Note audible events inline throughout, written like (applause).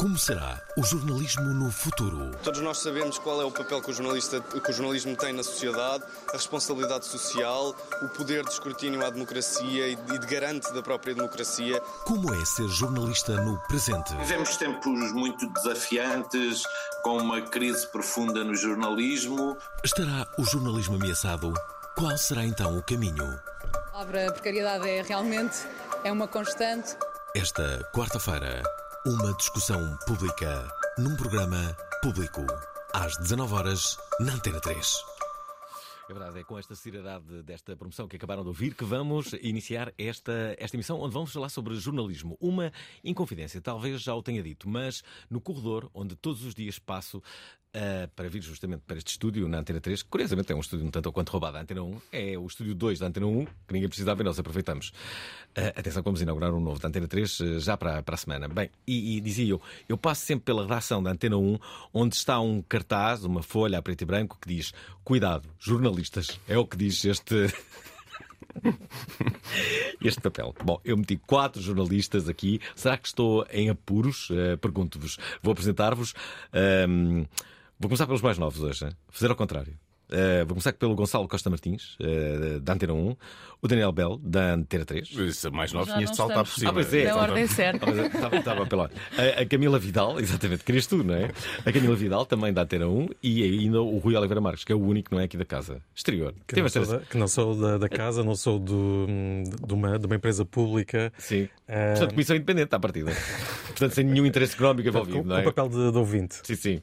Como será o jornalismo no futuro? Todos nós sabemos qual é o papel que o, jornalista, que o jornalismo tem na sociedade, a responsabilidade social, o poder de escrutínio à democracia e de garante da própria democracia. Como é ser jornalista no presente? Vivemos tempos muito desafiantes, com uma crise profunda no jornalismo. Estará o jornalismo ameaçado? Qual será então o caminho? A palavra precariedade é realmente é uma constante. Esta quarta-feira, uma discussão pública num programa público. Às 19 horas na Antena 3. É verdade, é com esta seriedade desta promoção que acabaram de ouvir que vamos iniciar esta, esta emissão onde vamos falar sobre jornalismo. Uma inconfidência, talvez já o tenha dito, mas no corredor onde todos os dias passo Uh, para vir justamente para este estúdio na Antena 3, que curiosamente é um estúdio um tanto ou quanto roubado da Antena 1, é o estúdio 2 da Antena 1, que ninguém precisa ver, nós aproveitamos. Uh, atenção, vamos inaugurar um novo da Antena 3 uh, já para, para a semana. Bem, e, e, dizia eu, eu passo sempre pela redação da Antena 1, onde está um cartaz, uma folha a preto e branco, que diz: Cuidado, jornalistas. É o que diz este. (laughs) este papel. Bom, eu meti quatro jornalistas aqui. Será que estou em apuros? Pergunto-vos. Vou apresentar-vos. Vou começar pelos mais novos hoje, né? fazer ao contrário. Uh, vou começar pelo Gonçalo Costa Martins, uh, da Antena 1, o Daniel Bell, da Antena 3. Isso, mais novo Já tinhas de saltar por cima. Ah, pois é. Na ordem certa. Ah, Estava, estava pela a, a Camila Vidal, exatamente, querias tu, não é? A Camila Vidal, também da Antena 1, e ainda o Rui Oliveira Marques, que é o único que não é aqui da casa. Exterior. Que não, sou da, que não sou da, da casa, não sou do, de, uma, de uma empresa pública. Sim. Eh, Portanto, comissão independente à partida. Portanto, sem nenhum interesse económico com, envolvido, com não é? papel de, de ouvinte. Sim, sim.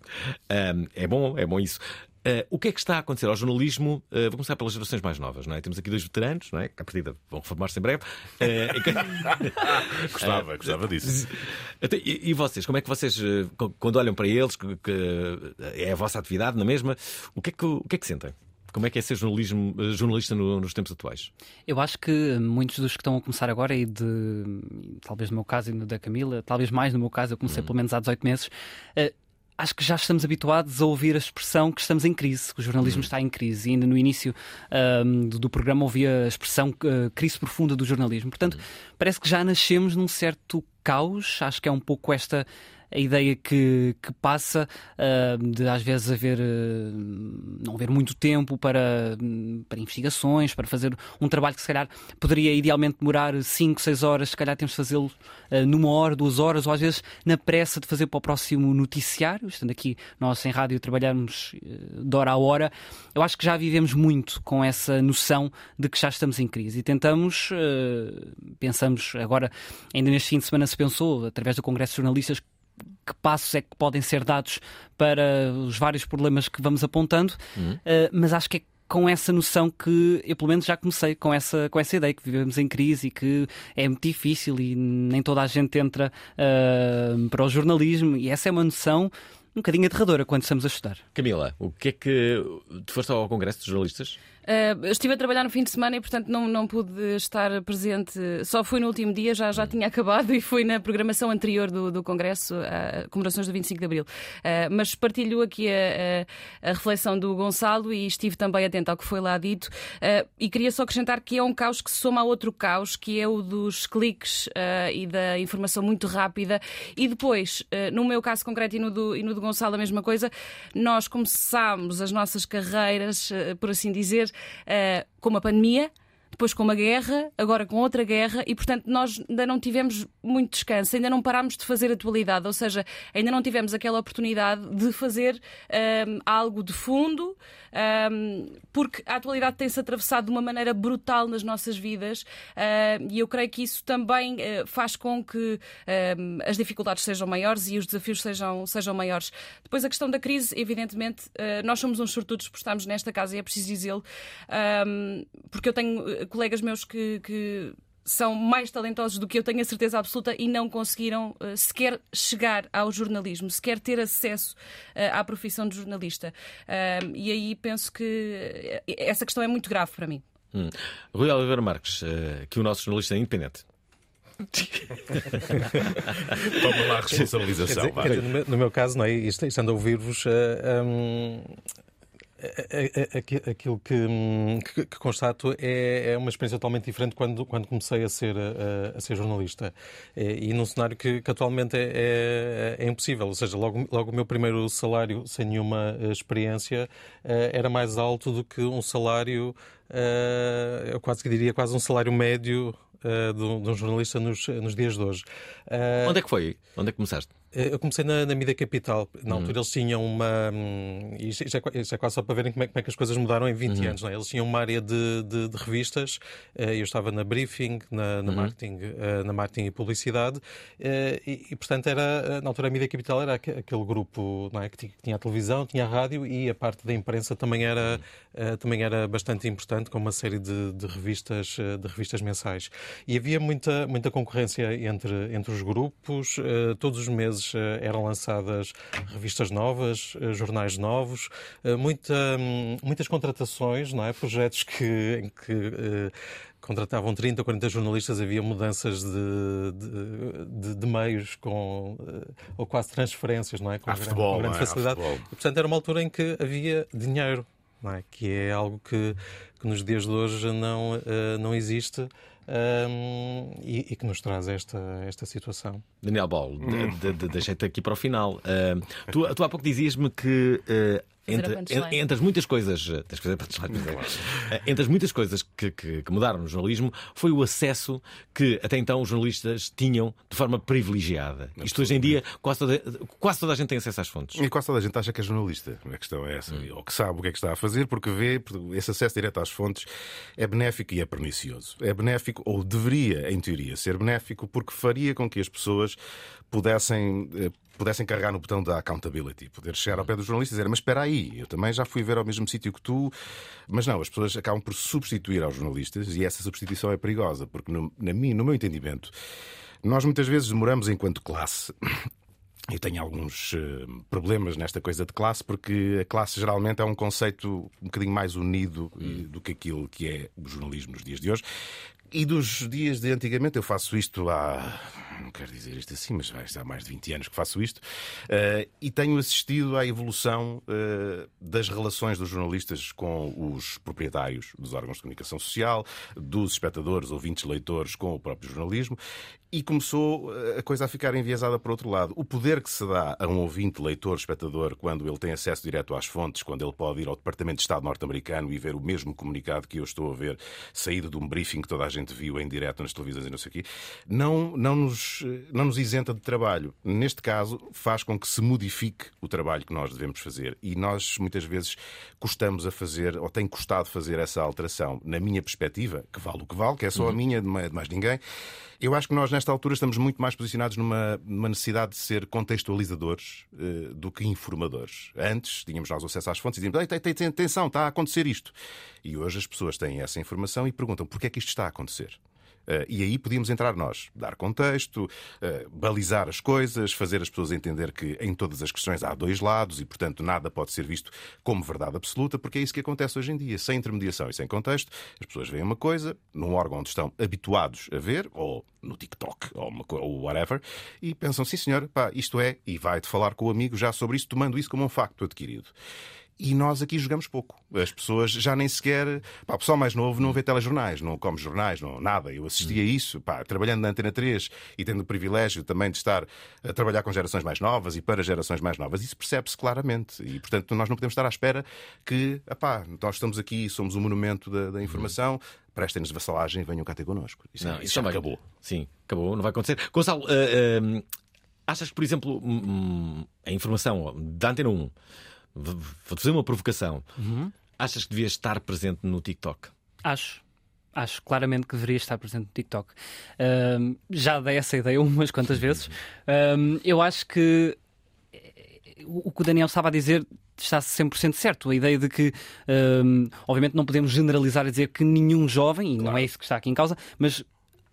Ahm, é bom, é bom isso. Ah, o que é que está a acontecer ao jornalismo? Ah, vou começar pelas gerações mais novas, não é? Temos aqui dois veteranos, não é? Que à partida vão reformar-se em breve. Que- (laughs) Gostava, gostava disso. Até- e, e vocês, como é que vocês, quando olham para eles, que, que é a vossa atividade na mesma, o que é que, o que, é que sentem? Como é que é ser jornalismo, jornalista no- nos tempos atuais? Eu acho que muitos dos que estão a começar agora, e de talvez no meu caso e no da Camila, talvez mais no meu caso, eu comecei pelo menos há 18 meses. Acho que já estamos habituados a ouvir a expressão que estamos em crise, que o jornalismo está em crise. E ainda no início ahm, do, do programa ouvia a expressão eh, crise profunda do jornalismo. Portanto, parece que já nascemos num certo caos. Acho que é um pouco esta a ideia que, que passa ah, de às vezes haver ah, não haver muito tempo para, para investigações, para fazer um trabalho que se calhar poderia idealmente demorar 5, 6 horas, se calhar temos de fazê-lo ah, numa hora, duas horas, ou às vezes na pressa de fazer para o próximo noticiário, estando aqui nós em rádio trabalharmos de hora a hora, eu acho que já vivemos muito com essa noção de que já estamos em crise e tentamos, pensamos agora, ainda neste fim de semana se pensou, através do Congresso de Jornalistas, que passos é que podem ser dados para os vários problemas que vamos apontando, Uh, mas acho que é com essa noção que eu pelo menos já comecei com essa, com essa ideia que vivemos em crise e que é muito difícil e nem toda a gente entra uh, para o jornalismo e essa é uma noção um bocadinho aterradora quando estamos a estudar. Camila, o que é que. Tu foste ao Congresso de Jornalistas? Uh, eu estive a trabalhar no fim de semana e, portanto, não, não pude estar presente. Só fui no último dia, já, já tinha (laughs) acabado e fui na programação anterior do, do Congresso, a comemorações do 25 de Abril. Uh, mas partilho aqui a, a, a, reflexão do Gonçalo e estive também atento ao que foi lá dito. Uh, e queria só acrescentar que é um caos que se soma a outro caos, que é o dos cliques e da informação muito rápida. E depois, no meu caso concreto e no do, e no do Gonçalo, a mesma coisa, nós começámos as nossas carreiras, por assim dizer, Uh, com uma pandemia. Depois com uma guerra, agora com outra guerra, e portanto nós ainda não tivemos muito descanso, ainda não parámos de fazer atualidade, ou seja, ainda não tivemos aquela oportunidade de fazer um, algo de fundo, um, porque a atualidade tem-se atravessado de uma maneira brutal nas nossas vidas, uh, e eu creio que isso também uh, faz com que um, as dificuldades sejam maiores e os desafios sejam, sejam maiores. Depois a questão da crise, evidentemente, uh, nós somos uns sortudos por estarmos nesta casa e é preciso dizê-lo, porque eu tenho colegas meus que, que são mais talentosos do que eu tenho a certeza absoluta e não conseguiram uh, sequer chegar ao jornalismo, sequer ter acesso uh, à profissão de jornalista. Uh, e aí penso que essa questão é muito grave para mim. Hum. Rui Oliveira Marques, que o nosso jornalista é independente. (laughs) Toma lá a responsabilização. Quer dizer, quer dizer, no, meu, caso, não é? Isto, estando a ouvir-vos, uh, um, Aquilo que, que, que constato é, é, uma experiência totalmente diferente quando, quando comecei a ser, a, a ser jornalista. E, e num cenário que, que atualmente é, é, é, impossível. Ou seja, logo, logo o meu primeiro salário, sem nenhuma experiência, eh, era mais alto do que um salário, eh, eu quase que diria, quase um salário médio uh, de, de, um jornalista nos, nos dias de hoje. Uh, Onde é que foi? Onde é que começaste? Eh, eu comecei na, na Mida Capital. Na uhum. altura eles tinham uma. Hum, isto, é, isto é quase só para verem como é, como é, que as coisas mudaram em 20 uhum. anos. Não é? Eles tinham uma área de, de, de revistas. Eu estava na briefing, na, na, uhum. marketing, na marketing e publicidade. E, e, portanto, era, na altura a Mida Capital era aquele grupo não é? que tinha a televisão, tinha a rádio e a parte da imprensa também era, uhum. também era bastante importante, com uma série de, de revistas, de revistas mensais. E havia muita, muita concorrência entre, entre os grupos. Uh, todos os meses uh, eram lançadas revistas novas, jornais novos, muita, um, muitas contratações, não é? projetos que, em que contratavam 30 ou 40 jornalistas, havia mudanças de, de, de, de meios com, ou quase transferências, não é? Com, grande, futebol, com grande é? facilidade. E, portanto, era uma altura em que havia dinheiro, não é? que é algo que, que nos dias de hoje não, não existe um, e, e, que nos traz esta, esta situação. Daniel Ball, hum. de, de, deixei-te aqui para o final. Uh, tu, tu há pouco dizias-me que. Uh, entre, entre, as muitas coisas, eh, tens que fazer (laughs) eh, entre as muitas coisas que, que, que, mudaram no jornalismo, foi o acesso que até então os jornalistas tinham de forma privilegiada. Isto hoje em dia, quase toda, quase toda a gente tem acesso às fontes. E quase toda a gente acha que é jornalista. A questão é essa. Hum. Ou que sabe o que é que está a fazer, porque vê esse acesso direto às fontes é benéfico e é pernicioso. É benéfico, ou deveria, em teoria, ser benéfico, porque faria com que as pessoas pudessem eh, pudessem carregar no botão da accountability, poder chegar ao pé dos jornalistas e dizer, mas espera aí, eu também já fui ver ao mesmo sítio que tu. Mas não, as pessoas acabam por substituir aos jornalistas e essa substituição é perigosa, porque no, na mim, no meu entendimento, nós muitas vezes demoramos enquanto classe (clears throat) eu tenho alguns uh, problemas nesta coisa de classe, porque a classe geralmente é um conceito um bocadinho mais unido hum. do que aquilo que é o jornalismo nos dias de hoje. E dos dias de antigamente, eu faço isto há. Não quero dizer isto assim, mas vai há mais de 20 anos que faço isto. Uh, e tenho assistido à evolução uh, das relações dos jornalistas com os proprietários dos órgãos de comunicação social, dos espectadores, ouvintes, leitores com o próprio jornalismo e começou eh, a coisa a ficar enviesada para outro lado. O poder que se dá a um ouvinte, leitor, espectador, quando ele tem acesso direto às fontes, quando ele pode ir ao Departamento de Estado norte-americano e ver o mesmo comunicado que eu estou a ver, saído de um briefing que toda a gente viu em direto nas televisões e não sei o quê, não, não, nos, não nos isenta de trabalho. Neste caso, faz com que se modifique o trabalho que nós devemos fazer. E nós, muitas vezes, custamos a fazer, ou tem custado fazer essa alteração. Na minha perspectiva, que vale o que vale, que é só a uhum. minha, de mais ninguém, eu acho que nós, nesta altura, estamos muito mais posicionados numa, numa necessidade de ser contextualizadores uh, do que informadores. Antes, tínhamos nós acesso às fontes e dizíamos: tem, tem, atenção, está a acontecer isto. E hoje as pessoas têm essa informação e perguntam: porquê é que isto está a acontecer? Uh, e aí podíamos entrar nós, dar contexto, uh, balizar as coisas, fazer as pessoas entender que em todas as questões há dois lados e, portanto, nada pode ser visto como verdade absoluta, porque é isso que acontece hoje em dia. Sem intermediação e sem contexto, as pessoas veem uma coisa num órgão onde estão habituados a ver, ou no TikTok, ou, uma, ou whatever, e pensam, sim senhor, pá, isto é, e vai-te falar com o amigo já sobre isso, tomando isso como um facto adquirido. E nós aqui jogamos pouco. As pessoas já nem sequer. Pá, o pessoal mais novo não vê telejornais, não come jornais, não, nada. Eu assisti a isso, pá, trabalhando na Antena 3 e tendo o privilégio também de estar a trabalhar com gerações mais novas e para gerações mais novas. Isso percebe-se claramente. E, portanto, nós não podemos estar à espera que, pá, nós estamos aqui, somos o monumento da, da informação, prestem-nos vassalagem e venham cá ter connosco. Isso, Não, isso isso já também. acabou. Sim, acabou, não vai acontecer. Gonçalo, ah, ah, achas que, por exemplo, hum, hum, a informação da Antena 1, v- vou-te fazer uma provocação, achas que devias estar presente no TikTok? Acho. Acho claramente que deveria estar presente no TikTok. Ahm, já dei essa ideia umas quantas vezes. Ahm, eu acho que eh, o que o Daniel estava a dizer está 100% certo. A ideia de que, ahm, obviamente, não podemos generalizar e dizer que nenhum jovem, e não é isso que está aqui em causa, mas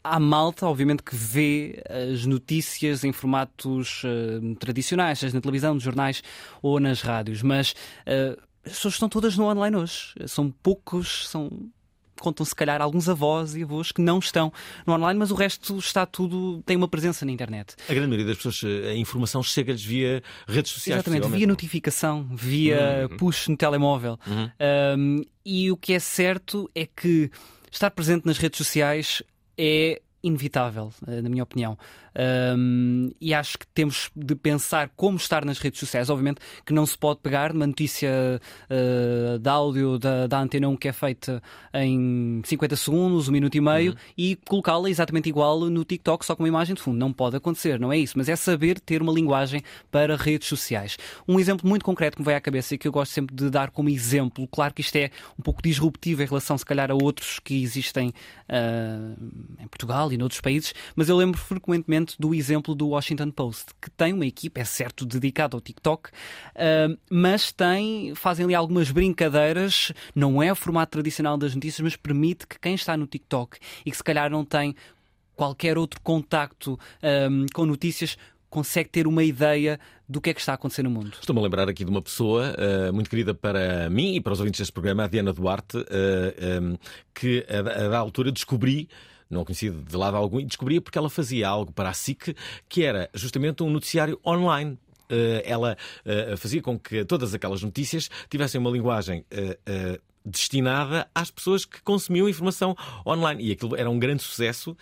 há malta, obviamente, que vê as notícias em formatos ah, tradicionais, seja na televisão, nos jornais ou nas rádios, mas ah, as pessoas estão todas no online hoje. São poucos, são contam se calhar alguns avós e avós que não estão no online, mas o resto está tudo, tem uma presença na internet. A grande maioria das pessoas, eh, a informação chega-lhes via redes sociais. Exatamente, via notificação, via Uhum. push no telemóvel. Uhum. Um, e o que é certo é que estar presente nas redes sociais é inevitável, eh, na minha opinião. Um, e acho que temos de pensar como estar nas redes sociais. Obviamente que não se pode pegar uma notícia eh, de áudio da, da Antena 1 que é feita em 50 segundos, um minuto e meio, e colocá-la exatamente igual no TikTok, só com uma imagem de fundo. Não pode acontecer, não é isso. Mas é saber ter uma linguagem para redes sociais. Um exemplo muito concreto que me vai à cabeça e que eu gosto sempre de dar como exemplo, claro que isto é um pouco disruptivo em relação, se calhar, a outros que existem ah, em Portugal e noutros países, mas eu lembro frequentemente do exemplo do Washington Post, que tem uma equipa, é certo, dedicada ao TikTok, ah, mas tem, fazem ali algumas brincadeiras, não é o formato tradicional das notícias, mas permite que quem está no TikTok e que se calhar não tem qualquer outro contacto ah, com notícias consegue ter uma ideia do que é que está a acontecer no mundo. Estou-me a lembrar aqui de uma pessoa eh, muito querida para mim e para os ouvintes deste programa, a Diana Duarte, eh, em, que a, a da altura descobri. Não conhecia de lado algum, e descobria porque ela fazia algo para a SIC que era justamente um noticiário online. Eh, ela eh, fazia com que todas aquelas notícias tivessem uma linguagem eh, destinada às pessoas que consumiam informação online. E aquilo era um grande sucesso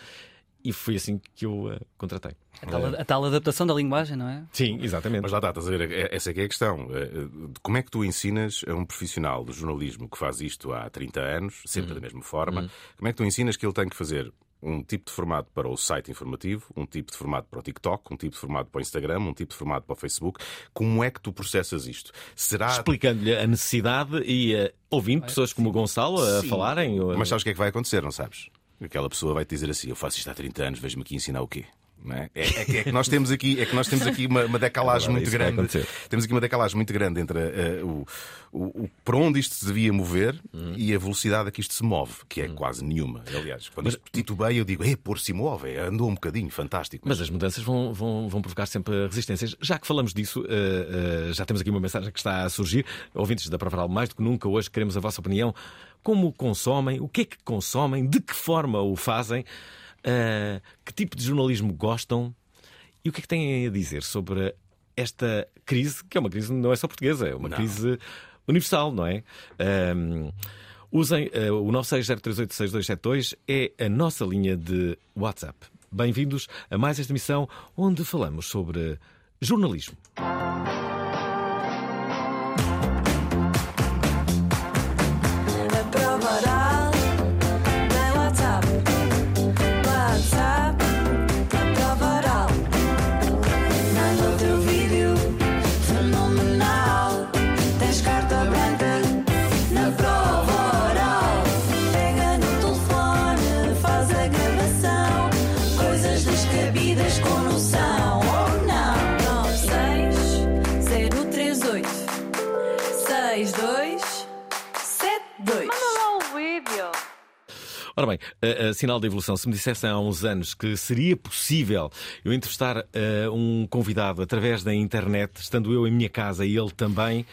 e foi assim que eu eh, contratei. A tal, a tal adaptação da linguagem, não é? Sim, exatamente. Mas lá está, estás a ver, é- essa é que é a questão. Eh, eh, Como é que tu ensinas a um profissional do jornalismo que faz isto há 30 anos, sempre da mesma forma, como é que tu ensinas que ele tem que fazer um tipo de formato para o site informativo, um tipo de formato para o TikTok, um tipo de formato para o Instagram, um tipo de formato para o Facebook? Como é que tu processas isto? Será explicando-lhe a necessidade e eh, ouvindo pessoas como o Gonçalo a Sim. falarem. ou- Mas sabes o que é que vai acontecer, não sabes? Aquela pessoa vai te dizer assim: Eu faço isto há 30 anos, vejo-me aqui ensinar o quê? É? É, é que, é que nós temos aqui, é que nós temos aqui uma, uma decalagem muito grande. Temos aqui uma decalagem muito grande entre eh, o, o, o- para onde isto se devia mover Hum. e a velocidade a que isto se move, que é quase nenhuma. Aliás, quando isto titubeia, eu digo, é, pôr se move, é, andou um bocadinho, fantástico. Mas as mudanças vão, vão, vão provocar sempre resistências. Já que falamos disso, eh, eh, já temos aqui uma mensagem que está a surgir. Ouvintes da Provaral, mais do que nunca, hoje queremos a vossa opinião. Como consomem? O que é que consomem? De que forma o fazem? Eh, que tipo de jornalismo gostam? E o que é que têm a dizer sobre esta crise, que é uma crise não é só portuguesa, é uma crise universal, não é? Ahm, usem eh, o 960386272 é a nossa linha de WhatsApp. Bem-vindos a mais esta emissão onde falamos sobre jornalismo. Ora bem, a, a sinal da evolução, se me dissessem há uns anos que seria possível eu entrevistar eh, um convidado através da internet, estando eu em minha casa e ele também,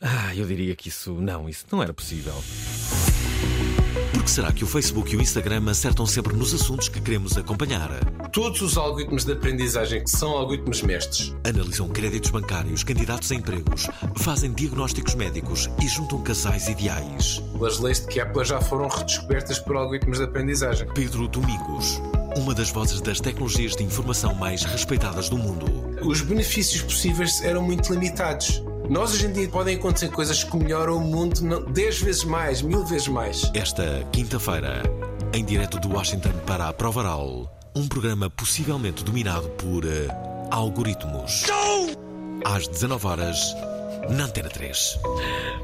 ah, eu diria que isso não, isso não era possível. Será que o Facebook e o Instagram acertam sempre nos assuntos que queremos acompanhar? Todos os algoritmos de aprendizagem que são algoritmos mestres. Analisam créditos bancários, candidatos a empregos, fazem diagnósticos médicos e juntam casais ideais. As leis de Kepler já foram redescobertas por algoritmos de aprendizagem. Pedro Domingos, uma das vozes das tecnologias de informação mais respeitadas do mundo. Os benefícios possíveis eram muito limitados. Nós hoje em dia podem acontecer coisas que melhoram o mundo não- 10 vezes mais, mil vezes mais. Esta quinta-feira, em direto de Washington para a Prova Oral, um programa possivelmente dominado por eh, algoritmos. Às 19 horas, na Antena 3.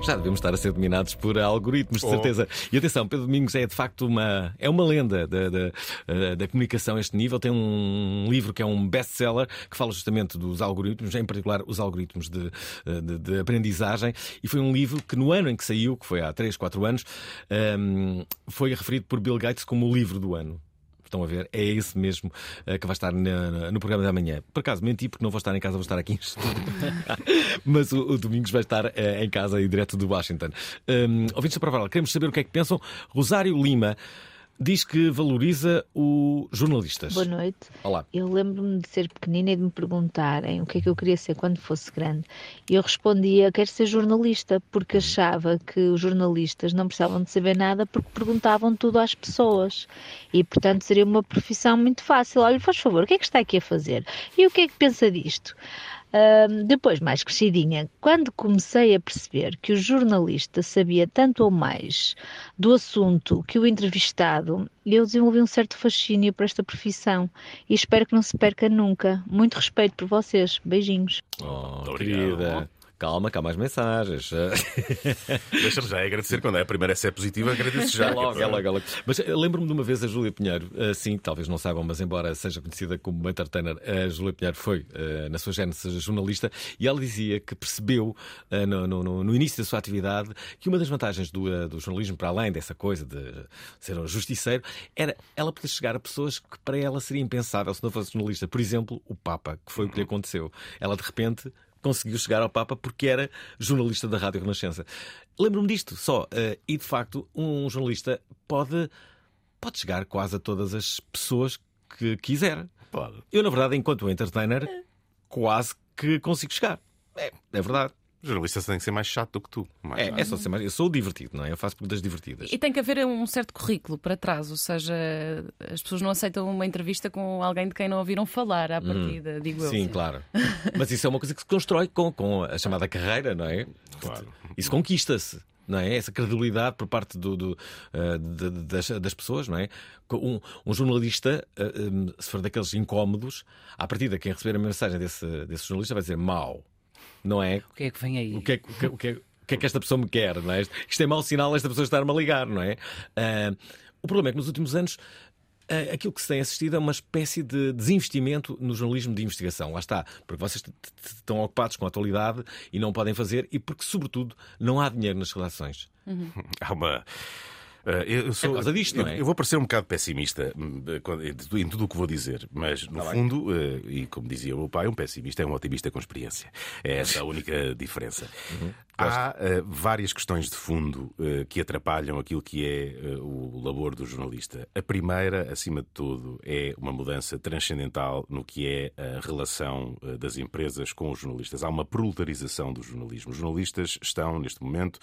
Já devemos estar a ser dominados por algoritmos, de Oh. certeza. E atenção, Pedro Domingos é de facto uma, é uma lenda da, da, eh, da comunicação a este nível. Tem um livro que é um best-seller que fala justamente dos algoritmos, em particular os algoritmos de, eh, de, de aprendizagem. E foi um livro que no ano em que saiu, que foi há 3, 4 anos, ehm, foi referido por Bill Gates como o livro do ano. Estão a ver? É esse mesmo eh, que vai estar na- no programa da manhã. Por acaso, menti porque não vou estar em casa, vou estar aqui em estúdio. (laughs) Mas o, o Domingos vai estar eh, em casa e direto do Washington. Um, ouvintes da Prova, queremos saber o que é que pensam. Rosário Lima diz que valoriza os jornalistas. Boa noite. Olá. Eu lembro-me de ser pequenina e de me perguntarem o que é que eu queria ser quando fosse grande. E eu respondia: quero ser jornalista, porque achava que os jornalistas não precisavam de saber nada porque perguntavam tudo às pessoas. E, portanto, seria uma profissão muito fácil. Olha, faz favor, o que é que está aqui a fazer? E o que é que pensa disto? Depois, mais crescidinha, quando comecei a perceber que o jornalista sabia tanto ou mais do assunto que o entrevistado, eu desenvolvi um certo fascínio por esta profissão e espero que não se perca nunca. Muito respeito por vocês. Beijinhos. Oh, querida. Calma, há mais mensagens. (laughs) Deixa-me já agradecer. Quando é a primeira se é positiva, agradeço já. É logo, é logo, é logo. Mas eh, lembro-me de uma vez a Júlia Pinheiro, eh, sim, talvez não saibam, mas embora seja conhecida como entertainer, a Júlia Pinheiro foi, eh, na sua gênese, jornalista, e ela dizia que percebeu no, no- no- início da sua atividade que uma das vantagens do, do jornalismo, para além dessa coisa de ser um justiceiro, era ela poder chegar a pessoas que para ela seria impensável se não fosse jornalista. Por exemplo, o Papa, que foi o que lhe aconteceu. Ela, de repente, conseguiu chegar ao Papa porque era jornalista da Rádio Renascença. Lembro-me disto só. eh, e de facto, um jornalista pode, pode chegar quase a todas as pessoas que quiser. Pode. Eu, na verdade, enquanto entertainer, quase que consigo chegar. É, é verdade. O jornalista tem que ser mais chato do que tu. Mais É, é só ser mais. Eu sou divertido, não é? Eu faço perguntas divertidas. E tem que haver um certo currículo para trás, ou seja, as pessoas não aceitam uma entrevista com alguém de quem não ouviram falar à partida, digo eu. Hum. Sim, claro. (laughs) Mas isso é uma coisa que se constrói com, com a chamada carreira, não é? Isso conquista-se. Não é? Essa credibilidade por parte do, do, eh, de- de- das, das pessoas, não é? Um, um jornalista, eh, um, se for daqueles incómodos, à partida, quem receber a mensagem desse, desse jornalista vai dizer mau, não é? O que é que vem aí? O que é, que- o que é- o que é- o que é que esta pessoa me quer, não é? Isto é mau sinal esta pessoa estar-me a ligar, não é? Ah, o problema é que nos últimos anos ah, aquilo que se tem assistido é uma espécie de desinvestimento no jornalismo de investigação. Lá está, porque vocês estão ocupados com a atualidade e não podem fazer, e porque, sobretudo, não há dinheiro nas redações. Há uma. Eh, eu sou, por causa disto, não é? eu vou parecer um bocado pessimista hum, em tudo- o que vou dizer, mas no Tá fundo, eh, e como dizia o meu pai, um pessimista é um otimista com experiência. É essa a única diferença. Uhum. Há eh, várias questões de fundo eh, que atrapalham aquilo que é eh, o labor do jornalista. A primeira, acima de tudo, é uma mudança transcendental no que é a relação das empresas com os jornalistas. Há uma proletarização do jornalismo. Os jornalistas estão, neste momento,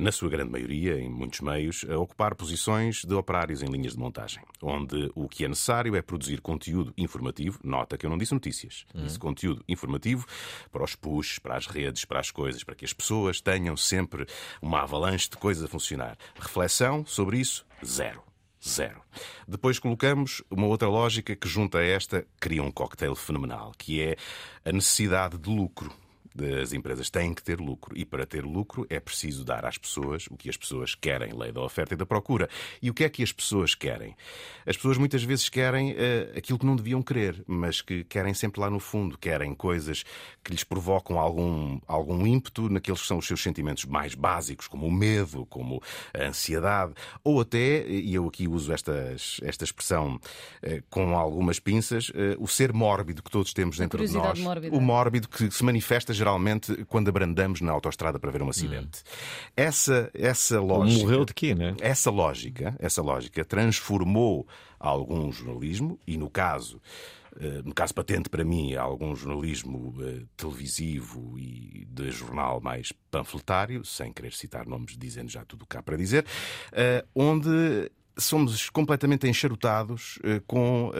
na sua grande maioria, em muitos meios, a ocupar posições de operários em linhas de montagem, onde o que é necessário é produzir conteúdo informativo. Nota que eu não disse notícias, disse conteúdo informativo para os push, para as redes, para as coisas, para que as pessoas tenham sempre uma avalanche de coisas a funcionar. Reflexão sobre isso, zero. Zero. Depois colocamos uma outra lógica que, junto a esta, cria um cocktail fenomenal, que é a necessidade de lucro. As empresas têm que ter lucro e para ter lucro é preciso dar às pessoas o que as pessoas querem, lei da oferta e da procura. E o que é que as pessoas querem? As pessoas muitas vezes querem eh, aquilo que não deviam querer, mas que querem sempre lá no fundo, querem coisas que lhes provocam algum, algum ímpeto naqueles que são os seus sentimentos mais básicos, como o medo, como a ansiedade, ou até, e eu aqui uso estas, esta expressão eh, com algumas pinças, eh, o ser mórbido que todos temos dentro de nós. mórbida. O mórbido que se manifesta geralmente quando abrandamos na autoestrada para ver um acidente. Essa, essa lógica. morreu de quê, né? Essa lógica, essa lógica transformou algum jornalismo e no caso eh, no caso patente para mim, algum jornalismo eh, televisivo e de jornal mais panfletário, sem querer citar nomes, dizendo já tudo o que há para dizer, eh, onde somos completamente enxerutados eh, com,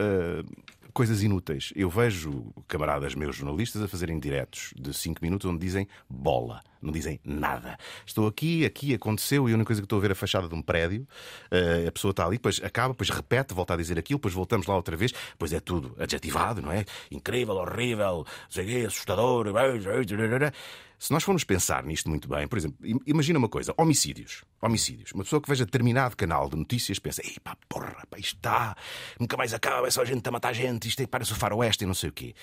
coisas inúteis. Eu vejo camaradas meus jornalistas a fazerem diretos de 5 minutos onde dizem bola, não dizem nada. Estou aqui, aqui aconteceu e a única coisa que estou a ver é a fachada de um prédio. Uh, a pessoa está ali, depois acaba, depois repete, volta a dizer aquilo, depois voltamos lá outra vez, depois é tudo adjetivado, não é? Incrível, horrível, sei quê, assustador. Se nós formos pensar nisto muito bem, por exemplo, imagina uma coisa: homicídios. Homicídios. Uma pessoa que veja determinado canal de notícias pensa: ei pá, porra, pá, isto está, nunca mais acaba, é só a gente a matar gente, isto é, parece o faroeste e não sei o quê.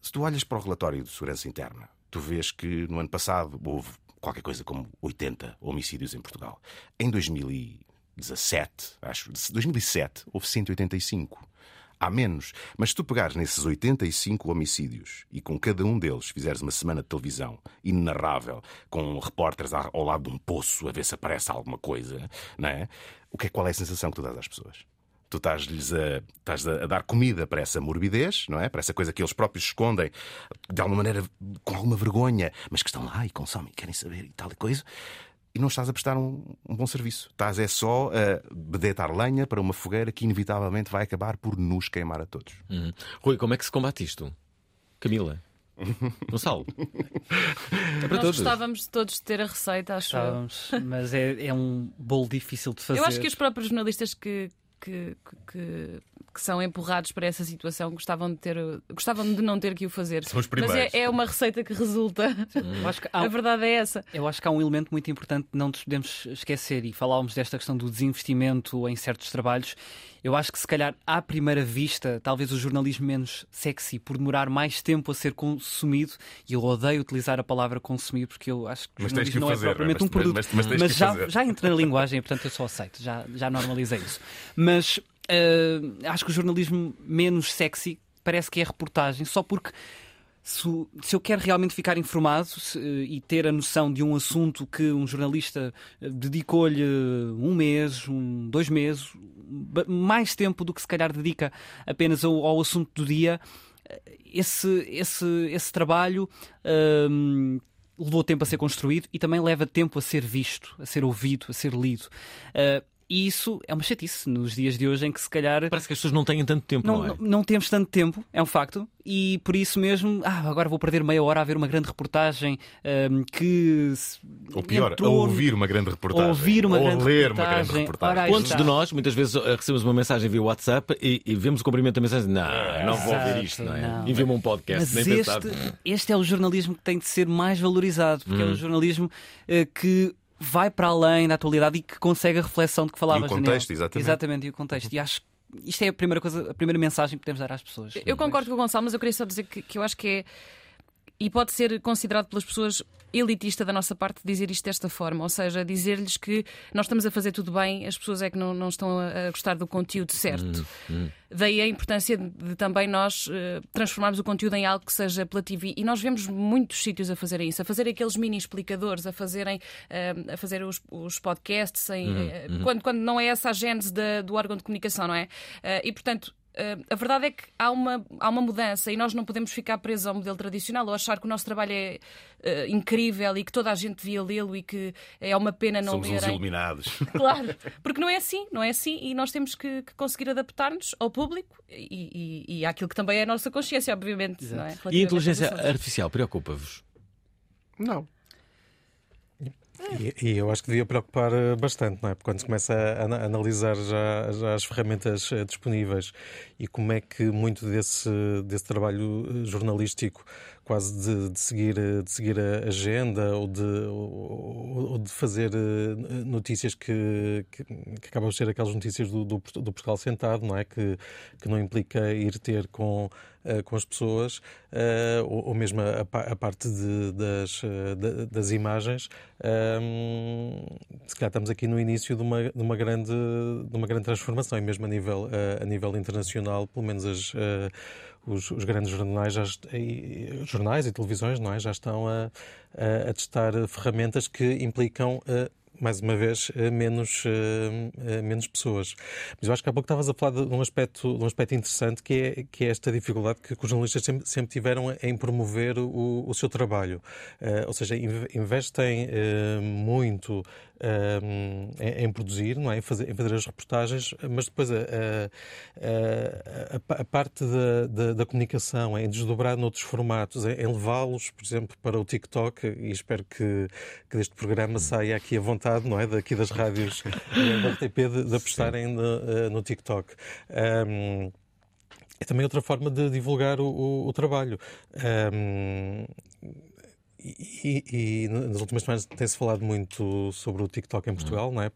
Se tu olhas para o relatório de segurança interna, tu vês que no ano passado houve qualquer coisa como 80 homicídios em Portugal. Em 2017, acho, 2007, houve 185 há menos. Mas se tu pegares nesses 85 homicídios e com cada um deles fizeres uma semana de televisão inenarrável, com repórteres ao lado de um poço a ver se aparece alguma coisa, não é? O que é, qual é a sensação que tu dás às pessoas? tu estás-lhes a, estás a, dar comida para essa morbidez, não é? Para essa coisa que eles próprios escondem de alguma maneira com alguma vergonha, mas que estão lá e consomem, querem saber e tal e coisa e não estás a prestar um, um, bom serviço. Estás é só a bedetar lenha para uma fogueira que inevitavelmente vai acabar por nos queimar a todos. Uhum. Rui, como é que se combate isto? Camila? (laughs) Gonçalo. é para Nós todos. gostávamos todos de ter a receita, acho Gostávamos, mas é, é um bolo difícil de fazer. Eu acho que os próprios jornalistas que, que, que, que, são empurrados para essa situação gostavam de ter gostavam de não ter que o fazer. São os primeiros. Mas é, é uma receita que resulta. Hum. a verdade é essa. Eu acho que há um elemento muito importante que não nos podemos esquecer e falávamos desta questão do desinvestimento em certos trabalhos eu acho que se calhar à primeira vista, talvez o jornalismo menos sexy, por demorar mais tempo a ser consumido, e eu odeio utilizar a palavra consumir porque eu acho que o jornalismo não é fazer, é propriamente mas, um produto. Mas, mas, mas, mas já, já entra na linguagem, portanto eu só aceito, já, já normalizei isso. Mas uh, acho que o jornalismo menos sexy parece que é reportagem, só porque se, se, eu quero realmente ficar informado se, e ter a noção de um assunto que um jornalista eh, dedicou-lhe um mês, um, dois meses, mais tempo do que se calhar dedica apenas ao, ao assunto do dia, esse, esse, esse trabalho. Levou tempo a ser construído e também leva tempo a ser visto, a ser ouvido, a ser lido. Uh, e isso é uma chatice nos dias de hoje em que se calhar. Parece que as pessoas não têm tanto tempo, não, não é? Não, não temos tanto tempo, é um facto, e por isso mesmo, ah, agora vou perder meia hora a ver uma grande reportagem um, que. Ou pior, entrou... a ouvir uma grande reportagem. Ouvir uma, ou grande, ler reportagem. uma grande reportagem. Quantos de nós, muitas vezes, eh, recebemos uma mensagem via WhatsApp e, e vemos o cumprimento da mensagem não, é, não vou ouvir isto, não é? Envia-me um podcast, Mas nem este, pensar. Este é o jornalismo que tem de ser mais valorizado, porque hum. é o jornalismo uh, que vai para além da atualidade e que consegue a reflexão de que falavas. E o contexto, Daniel. exatamente. Exatamente, e o contexto. E acho que isto é a primeira coisa, a primeira mensagem que podemos dar às pessoas. Eu concordo com o Gonçalo, mas eu queria só dizer que, que eu acho que é e pode ser considerado pelas pessoas elitista da nossa parte dizer isto desta forma, ou seja, dizer-lhes que nós estamos a fazer tudo bem, as pessoas é que não, não estão a, gostar do conteúdo certo. Hum, hum. Daí a importância de, de também nós uh, transformarmos o conteúdo em algo que seja apelativo. E nós vemos muitos sítios a fazerem isso, a fazer aqueles mini explicadores, a fazerem uh, a fazer os, os podcasts, em, uh, quando, quando não é essa a gênese do órgão de comunicação, não é? e portanto, a verdade é que há uma, há uma mudança e nós não podemos ficar presos ao modelo tradicional ou achar que o nosso trabalho é uh, incrível e que toda a gente devia lê-lo e que é uma pena não Somos lerem. Somos iluminados. (laughs) (laughs) Claro, porque não é assim, não é assim e nós temos que, que conseguir adaptar-nos ao público e, e, e àquilo que também é a nossa consciência, obviamente. É? E a inteligência artificial preocupa-vos? Não. E, e, eu acho que devia preocupar eh, bastante, não é? Porque quando se começa a, analisar já, já, as ferramentas eh, disponíveis e como é que muito desse, desse trabalho eh, jornalístico quase de, de, seguir, de seguir a agenda ou de, ou, ou de fazer notícias que, que, que, acabam de ser aquelas notícias do, do, do Portugal sentado, não é? Que, que não implica ir ter com uh, com as pessoas, uh, ou, mesmo a, parte de, das, das imagens. Um, se calhar estamos aqui no início de uma, de uma, grande, de uma grande transformação, e mesmo a nível, a nível internacional, pelo menos as os, os, grandes jornais, já, e, jornais e televisões não é? já estão a, a, a testar ferramentas que implicam mais uma vez, eh, menos, eh, eh, menos pessoas. Mas eu acho que há pouco estavas a falar de um aspecto, de um aspecto interessante que é, que é esta dificuldade que, que os jornalistas sempre, sempre tiveram em promover o, o seu trabalho. Uh, ou seja, investem uh, muito uh, em, em, produzir, não é? em, fazer, em fazer as reportagens, mas depois a, a, a, a parte da, da, da, comunicação, em desdobrar noutros formatos, em, levá-los, por exemplo, para o TikTok, e espero que, que deste programa saia aqui a vontade, não é? Daqui das rádios (laughs) da RTP de, de apostarem no, no, TikTok. Um, é também outra forma de divulgar o, o, o trabalho. Um, e, e, nas últimas semanas tem-se falado muito sobre o TikTok em Portugal, não é?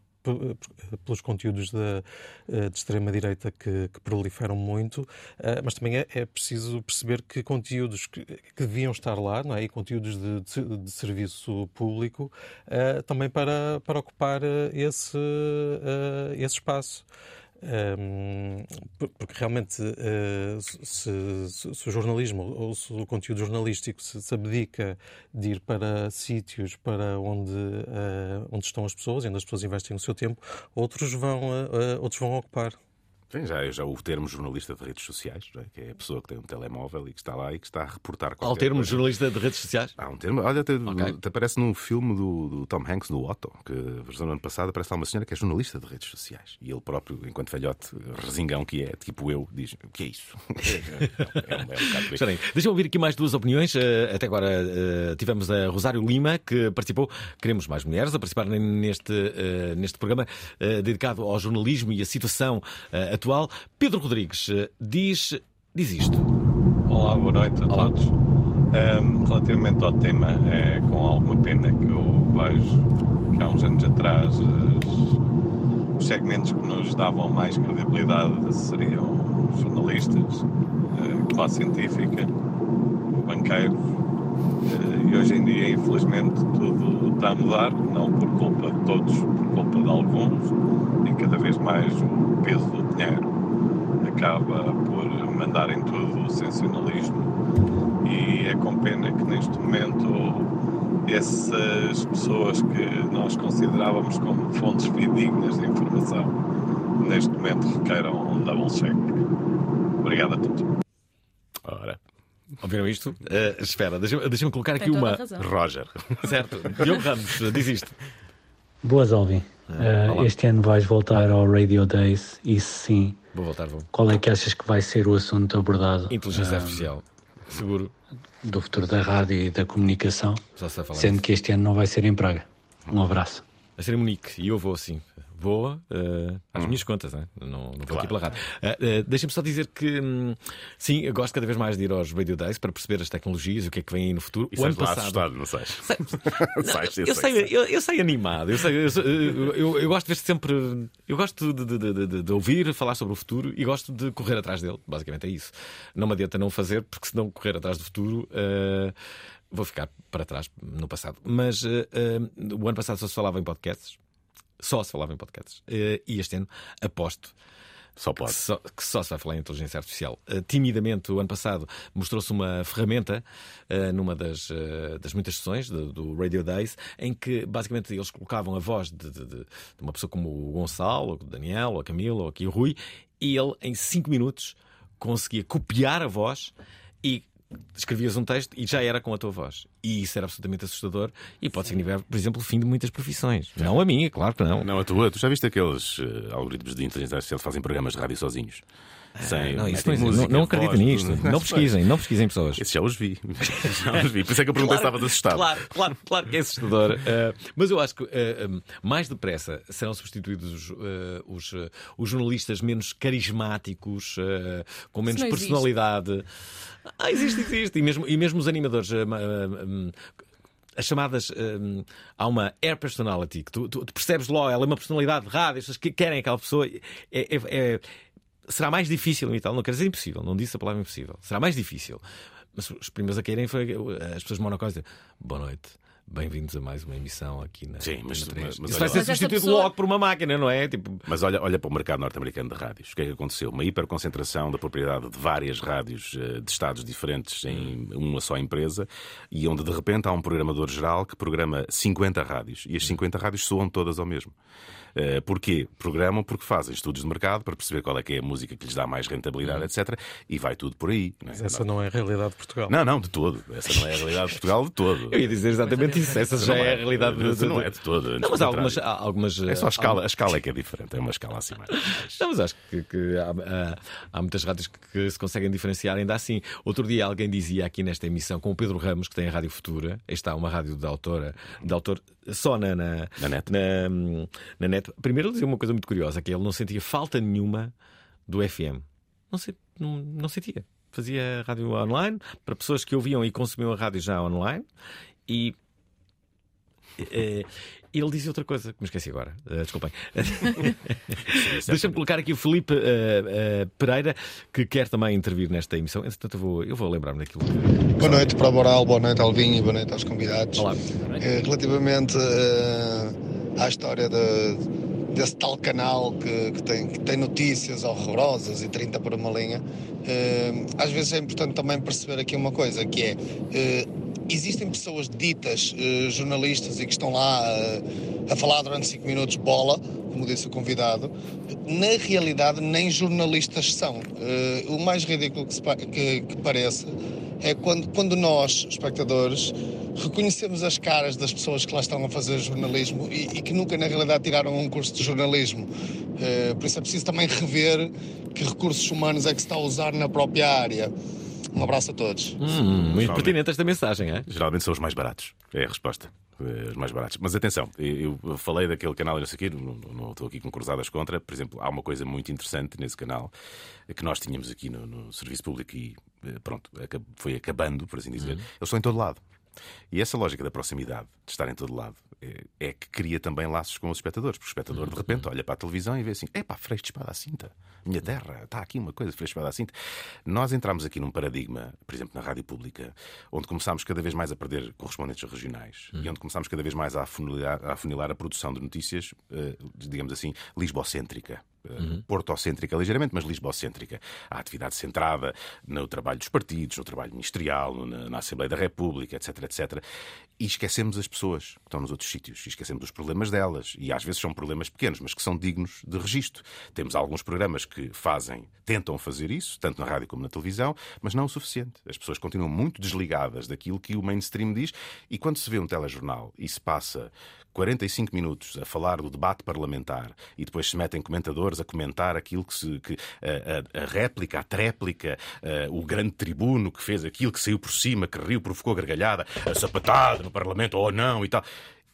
pelos conteúdos da, eh, de extrema-direita que, que, proliferam muito, eh, mas também é, é preciso perceber que conteúdos que, que, deviam estar lá, não é? e conteúdos de, de, de serviço público, eh, também para, para ocupar esse, esse espaço. Um, porque realmente, uh, se, se, se, o jornalismo ou se o conteúdo jornalístico se, se abdica de ir para sítios para onde, uh, onde estão as pessoas, onde as pessoas investem o seu tempo, outros vão, uh, outros vão ocupar. Sim, já, já o termo jornalista de redes sociais, é? que é a pessoa que tem um telemóvel e que está lá e que está a reportar qualquer Há o termo coisa. jornalista de redes sociais? Há um termo. Olha, até, okay. até aparece num filme do, do, Tom Hanks, no Otto, que a versão do ano passado aparece lá uma senhora que é jornalista de redes sociais. E ele próprio, enquanto velhote, resingão que é, tipo eu, diz: O que é isso? (laughs) é, um, é um Deixa-me ouvir aqui mais duas opiniões. Eh, até agora uh, tivemos a Rosário Lima, que participou. Queremos mais mulheres a participar neste, uh, neste programa dedicado ao jornalismo e à situação atual. Pedro Rodrigues eh, diz, diz isto. Olá, boa noite a Olá. todos. Um, relativamente ao tema, é com alguma pena que eu vejo que há uns anos atrás os, os segmentos que nos davam mais credibilidade seriam jornalistas, uh, classe científica, banqueiros, e hoje em dia, infelizmente, tudo está a mudar, não por culpa de todos, por culpa de alguns, e cada vez mais o peso do dinheiro acaba por mandar em tudo o sensacionalismo e é com pena que neste momento essas pessoas que nós considerávamos como fontes fidedignas de informação neste momento requeiram um double check. Obrigado a todos. Ora. Ouviram isto? Uh, espera, deixa-me deixa colocar aqui uma. Roger. (laughs) Certo. Diogo Ramos, diz isto. Boas, Alvin. Uh, este ano vais voltar ao Radio Days, isso sim. Vou voltar, vou. Qual é que achas que vai ser o assunto abordado? Inteligência uh, Artificial, seguro. Do futuro da rádio e da comunicação, sendo que este ano não vai ser em Praga. Um abraço. Vai ser em Munique e eu vou sim boa uh, às hum. minhas contas, né? não, não vou claro. aqui pela rádio. Uh, uh, Deixem-me só dizer que, um, sim, eu gosto cada vez mais de ir aos Radio Days para perceber as tecnologias, o que é que vem aí no futuro. E o ano passado. Assustado, não sei. (laughs) eu, eu, sei, eu, eu, sei animado, eu, sei, eu, eu, gosto de ver sempre. Eu gosto de, de, de, de, ouvir falar sobre o futuro e gosto de correr atrás dele. Basicamente é isso. Não me adianta não fazer, porque se não correr atrás do futuro. Vou ficar para trás no passado. Mas o ano passado só se falava em podcasts. Só se falava em podcasts. Eh, e este ano, aposto. Só pode. Que só, que só, se vai falar em inteligência artificial. Uh, timidamente, o ano passado, mostrou-se uma ferramenta uh, numa das, uh, das muitas sessões do, do, Radio Days, em que basicamente eles colocavam a voz de, de, de, uma pessoa como o Gonçalo, ou o Daniel, ou a Camila, ou aqui o Rui, e ele, em 5 minutos, conseguia copiar a voz e escrevias um texto e já era com a tua voz. E isso era absolutamente assustador e pode significar, por exemplo, o fim de muitas profissões. Não a minha, claro que não. Não a tua. Tu já viste aqueles uh, algoritmos de inteligência artificial que fazem programas de rádio sozinhos? Sem, não, isso não, música, não, não acredito nisto. Não pesquisem, não pesquisem pessoas. Esses já os vi. (laughs) já os vi. Por isso é que eu perguntei claro, se estavas assustado. Claro, claro, claro que é assustador. Uh, (laughs) mas eu acho que uh, um, mais depressa serão substituídos uh, os, os jornalistas menos carismáticos, com menos personalidade. Ah, existe, existe. E mesmo, e mesmo os animadores. Um, as chamadas. Um, há uma air personality que tu, tu, tu, percebes logo, ela é uma personalidade de rádio, as pessoas que querem aquela pessoa. É, é, é, será mais difícil e tal. Não quero dizer impossível, não disse a palavra impossível. Será mais difícil. Mas os primeiros a querem foi as pessoas monocóricas. Boa noite. Bem-vindos a mais uma emissão aqui na. Sim, mas, 3. mas- mas Isso olha vai ser substituído pessoa- logo por uma máquina, não é? Tipo, Mas olha, olha para o mercado norte-americano de rádios. O que é que aconteceu? Uma hiperconcentração da propriedade de várias rádios eh, de estados diferentes em uma só empresa e onde de repente há um programador geral que programa 50 rádios e as 50 rádios soam todas ao mesmo. Eh, Porquê? Programam porque fazem estudos de mercado para perceber qual é que é a música que lhes dá mais rentabilidade, etc. E vai tudo por aí. não é? Mas essa não é a realidade de Portugal. Não, não, de todo. Essa não é a realidade de Portugal de todo. eu ia dizer exatamente isso. Essa já é a realidade do- Essa do- não é de todo. Não, mas há algumas, há algumas. É só a escala, a escala é que é diferente, é uma escala assim mais. (laughs) Não, mas acho que, que há, há- muitas rádios que, se conseguem diferenciar ainda assim. Outro dia alguém dizia aqui nesta emissão com o Pedro Ramos, que tem a Rádio Futura, aí está uma rádio de autora, de autor só na, na, Na net. Na, na net. Primeiro ele dizia uma coisa muito curiosa, que ele não sentia falta nenhuma do FM. Não, se- não, não sentia. Fazia rádio online para pessoas que ouviam e consumiam a rádio já online e eh, ele dizia outra coisa que me esqueci agora. Eh, desculpem. (laughs) Deixa-me colocar aqui o Felipe eh, eh, Pereira, que quer também intervir nesta emissão. Entretanto, eu vou, eu vou lembrar-me daquilo que. Boa noite para o Boral, boa noite ao Vinho e boa noite aos convidados. Olá. Relativamente à história de- desse tal canal que, que tem, que tem notícias horrorosas e 30 por uma linha, eh, às vezes é importante também perceber aqui uma coisa, que é eh, existem pessoas ditas eh, jornalistas e que estão lá eh, a falar durante 5 minutos bola, como disse o convidado, na realidade nem jornalistas são. Eh, o mais ridículo que, que, que parece é quando, quando nós, espectadores, reconhecemos as caras das pessoas que lá estão a fazer jornalismo e, e que nunca na realidade tiraram um curso de jornalismo. Eh, por isso é preciso também rever que recursos humanos é que se está a usar na própria área. Um abraço a todos. Hum, muito pertinente esta mensagem, é? Geralmente são os mais baratos. É a resposta. Eh, Os mais baratos. Mas atenção, eu falei daquele canal e não sei o quê, não, não estou aqui com cruzadas contra. Por exemplo, há uma coisa muito interessante nesse canal que nós tínhamos aqui no, no Serviço Público e eh, pronto, foi acabando, por assim dizer. Eles estão em todo lado. E essa lógica da proximidade, de estar em todo lado, é, é que cria também laços com os espectadores. Porque o espectador, de repente, olha para a televisão e vê assim: epá, freio de espada à cinta. Minha terra, está aqui uma coisa, à cinta. Nós entramos aqui num paradigma, por exemplo, na rádio pública, onde começámos cada vez mais a perder correspondentes regionais e onde começámos cada vez mais a afunilar a, afunilar a produção de notícias, eh, digamos assim, lisbocêntrica. Eh, Portocêntrica ligeiramente, mas lisbocêntrica. A atividade centrada no trabalho dos partidos, no trabalho ministerial, na, na Assembleia da República, etc, etc. E esquecemos as pessoas que estão nos outros sítios, e esquecemos os problemas delas. E às vezes são problemas pequenos, mas que são dignos de registro. Temos alguns programas que fazem, tentam fazer isso, tanto na rádio como na televisão, mas não o suficiente. As pessoas continuam muito desligadas daquilo que o mainstream diz, e quando se vê um telejornal e se passa 45 minutos a falar do debate parlamentar e depois se metem comentadores a comentar aquilo que se. Que, a, a- a réplica, a tréplica, a- o grande tribuno que fez aquilo, que saiu por cima, que riu, provocou gargalhada, a sapatada no Parlamento ou não e tal.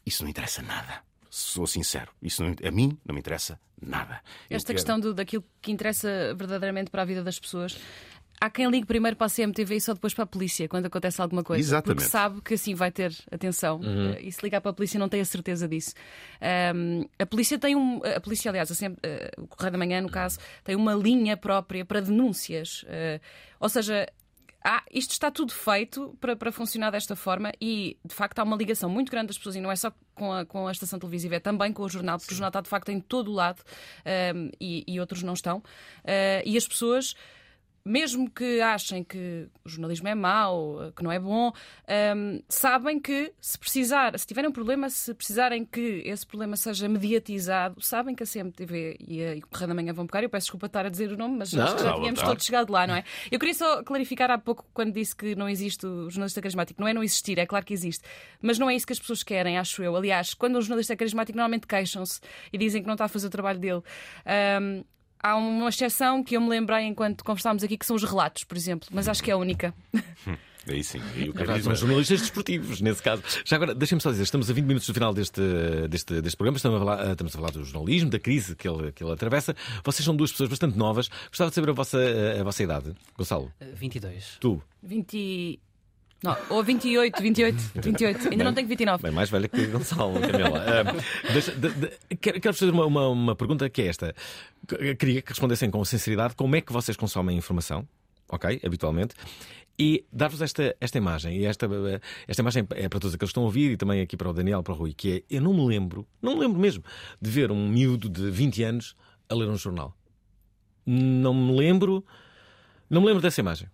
Isso não interessa nada. Sou sincero. Isso não- a mim não me interessa nada. Esta quero- questão do, daquilo que interessa verdadeiramente para a vida das pessoas. Há quem ligue primeiro para a CMTV e só depois para a polícia quando acontece alguma coisa. Exatamente. Porque sabe que assim vai ter atenção. Uhum. Eh, E se ligar para a polícia não tem a certeza disso. Ahm, a polícia tem um. A polícia, aliás, a CM eh, o Correio da Manhã, no caso, tem uma linha própria para denúncias. Eh, ou seja. há- isto está tudo feito para, para funcionar desta forma e, de facto, há uma ligação muito grande das pessoas e não é só com a, com a estação televisiva, é também com o jornal, porque o jornal está, de facto, em todo o lado ahm, e, e outros não estão. Ah, e as pessoas mesmo que achem que o jornalismo é mau, que não é bom, hum, sabem que se precisar, se tiverem um problema, se precisarem que esse problema seja mediatizado, sabem que a CMTV e, a, Correio da Manhã vão pegar. Eu peço desculpa estar a dizer o nome, mas Não, acho que já tínhamos todos chegado lá, não é? Eu queria só clarificar há pouco, quando disse que não existe o jornalista carismático. Não é não existir, é claro que existe. Mas não é isso que as pessoas querem, acho eu. Aliás, quando um jornalista é carismático, normalmente queixam-se e dizem que não está a fazer o trabalho dele. Hum, Há uma exceção que eu me lembrei enquanto conversávamos aqui, que são os relatos, por exemplo, mas acho que é a única. Aí sim. E o É carisma- são jornalistas desportivos, nesse caso. Já agora, deixem-me só dizer, estamos a 20 minutos do final deste, deste, deste programa, estamos a, falar, estamos a falar do jornalismo, da crise que ele, que ele atravessa. Vocês são duas pessoas bastante novas. Gostava de saber a vossa, a vossa idade. Gonçalo, Eh, 22. tu. 20. Não, ou 28, 28, 28. Ainda não tenho 29. Bem mais velha que Gonçalo, Camila. (laughs) Ah, deixa- de- de- quero, quero fazer uma, uma, uma pergunta que é esta. Queria que respondessem com sinceridade como é que vocês consomem informação ok? Habitualmente. E dar-vos esta, esta imagem, e esta, esta imagem é para todos aqueles que estão a ouvir e também aqui para o Daniel, para o Rui, que é, eu não me lembro, não me lembro mesmo, de ver um miúdo de 20 anos a ler um jornal. Não me lembro, não me lembro dessa imagem.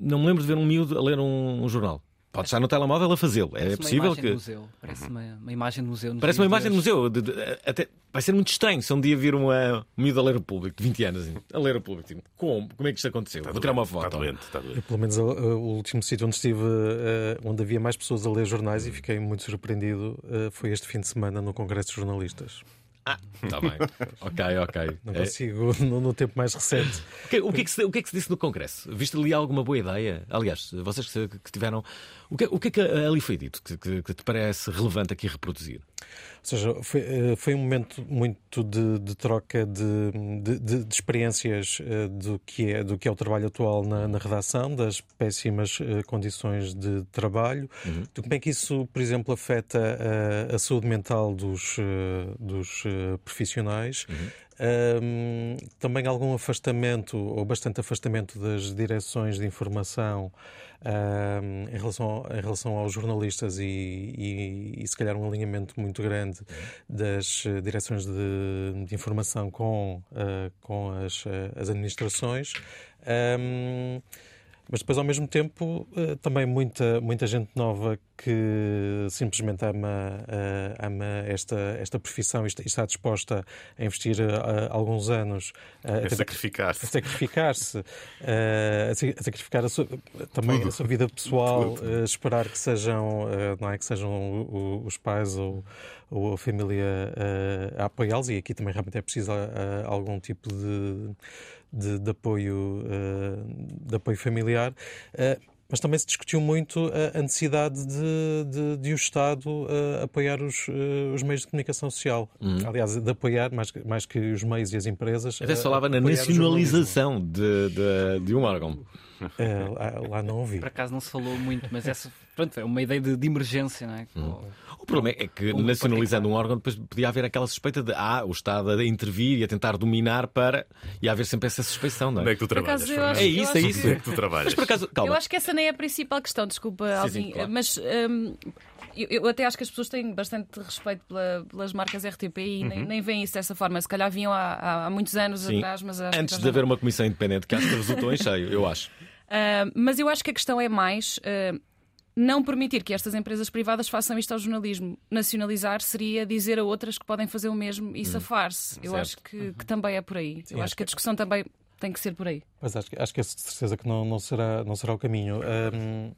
Não me lembro de ver um miúdo a ler um, um jornal. Pode estar no telemóvel a fazê-lo. É possível que. Museu. Parece uma, uma, imagem de museu. Parece uma imagem de museu. De, de, até, vai ser muito estranho se um dia vir uma, um miúdo a ler o público, de 20 anos, assim, a ler o público. Assim, como? Como é que isto aconteceu? Está Vou tirar uma foto. Está doente, está doente. Eu, pelo menos o, o último sítio onde estive, uh, onde havia mais pessoas a ler jornais e fiquei muito surpreendido, uh, foi este fim de semana no Congresso de Jornalistas. Ah, está bem. (laughs) ok, ok. Não consigo é... no, no, tempo mais recente. O que, o, que é que se, o que é que se disse no Congresso? Viste ali alguma boa ideia? Aliás, vocês que, que tiveram. O que, o que é que ali foi dito que, que, que te parece relevante aqui reproduzir? Ou seja, foi, eh, foi um momento muito de, de troca de, de, de, experiências eh, do que, é, do que é o trabalho atual na, na redação, das péssimas eh, condições de trabalho, uhum. de como é que isso, por exemplo, afeta a, a saúde mental dos, dos profissionais. Uhum. Um, também algum afastamento, ou bastante afastamento das direções de informação um, em, relação, em relação aos jornalistas e, e, e, se calhar um alinhamento muito grande das uh, direções de, de, informação com, uh, com as, uh, as administrações. Um, mas depois, ao mesmo tempo, também muita, muita gente nova que simplesmente ama, ama esta, esta profissão e está disposta a investir alguns anos a, sacrificar-se, a sacrificar-se, a, sacrificar a sua, também Tudo. a sua vida pessoal, esperar que sejam, não é, que sejam os pais ou, ou a família a apoiá-los. E aqui também realmente é preciso algum tipo de de, de apoio, de apoio familiar. Mas também se discutiu muito a necessidade de, de, de o Estado uh, apoiar os, uh, os, meios de comunicação social. Hum. Aliás, de apoiar, mais, mais que os meios e as empresas. Até se falava na nacionalização de, de, de um órgão. É, (laughs) lá, lá, não ouvi. Por acaso não se falou muito, mas essa pronto, é uma ideia de, de emergência, não é? Hum. O problema é que, nacionalizando um órgão, depois podia haver aquela suspeita de ah, o Estado a intervir e a tentar dominar para. e haver sempre essa suspeição, não é? Onde é que tu trabalhas? é isso, é isso. Onde é que tu trabalhas? Mas por acaso, calma. Eu acho que essa nem é a principal questão, desculpa, Alvin, claro. mas. Um, eu, eu, até acho que as pessoas têm bastante respeito pela, pelas marcas RTP e uhum. nem, nem veem isso dessa forma. Se calhar vinham há, há muitos anos Sim. atrás, mas Antes de haver uma comissão independente, que acho que resultou em cheio, eu acho. Uh, mas eu acho que a questão é mais. Uh, não permitir que estas empresas privadas façam isto ao jornalismo. Nacionalizar seria dizer a outras que podem fazer o mesmo e hum. safar-se. Eu acho que, uhum. que, também é por aí. Sim, Eu acho que a discussão também tem que ser por aí. Mas acho, acho que é certeza que não, não, será, não será o caminho. Um,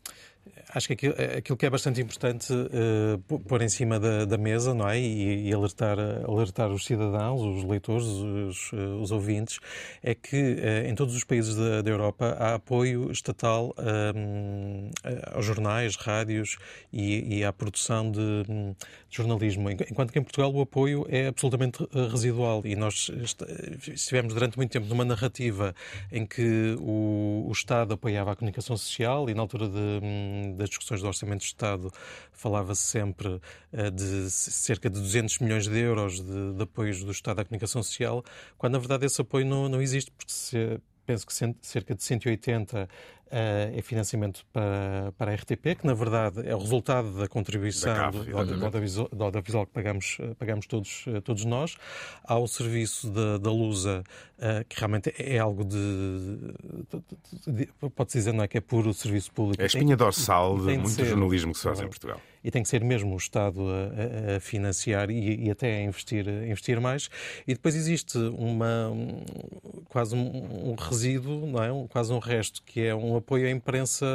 Acho que aquilo, aquilo, que é bastante importante uh, pôr em cima da, da, mesa não é? e, e alertar, alertar os cidadãos, os leitores, os, os ouvintes, é que uh, em todos os países da, da Europa há apoio estatal um, aos jornais, rádios e, e à produção de, de, jornalismo, enquanto que em Portugal o apoio é absolutamente residual e nós estivemos durante muito tempo numa narrativa em que o, o Estado apoiava a comunicação social e na altura de das discussões do Orçamento de Estado falava-se sempre uh, de cerca de 200 milhões de euros de, de, apoios do Estado à comunicação social, quando na verdade esse apoio não, não existe, porque se, penso que cerca de 180 uh, é financiamento para, para a RTP, que na verdade é o resultado da contribuição da CAF, do, audiovisual, que pagamos, pagamos todos, todos nós. Há o serviço da, da Lusa, uh, que realmente é algo de, de, de pode-se dizer, não é que é puro serviço público. É a espinha dorsal de muito ser, jornalismo que se faz em Portugal e tem que ser mesmo o Estado a, a financiar e, e, até a investir, a investir mais. E depois existe uma, um, quase um, um, resíduo, não é? Um, quase um resto, que é um apoio à imprensa,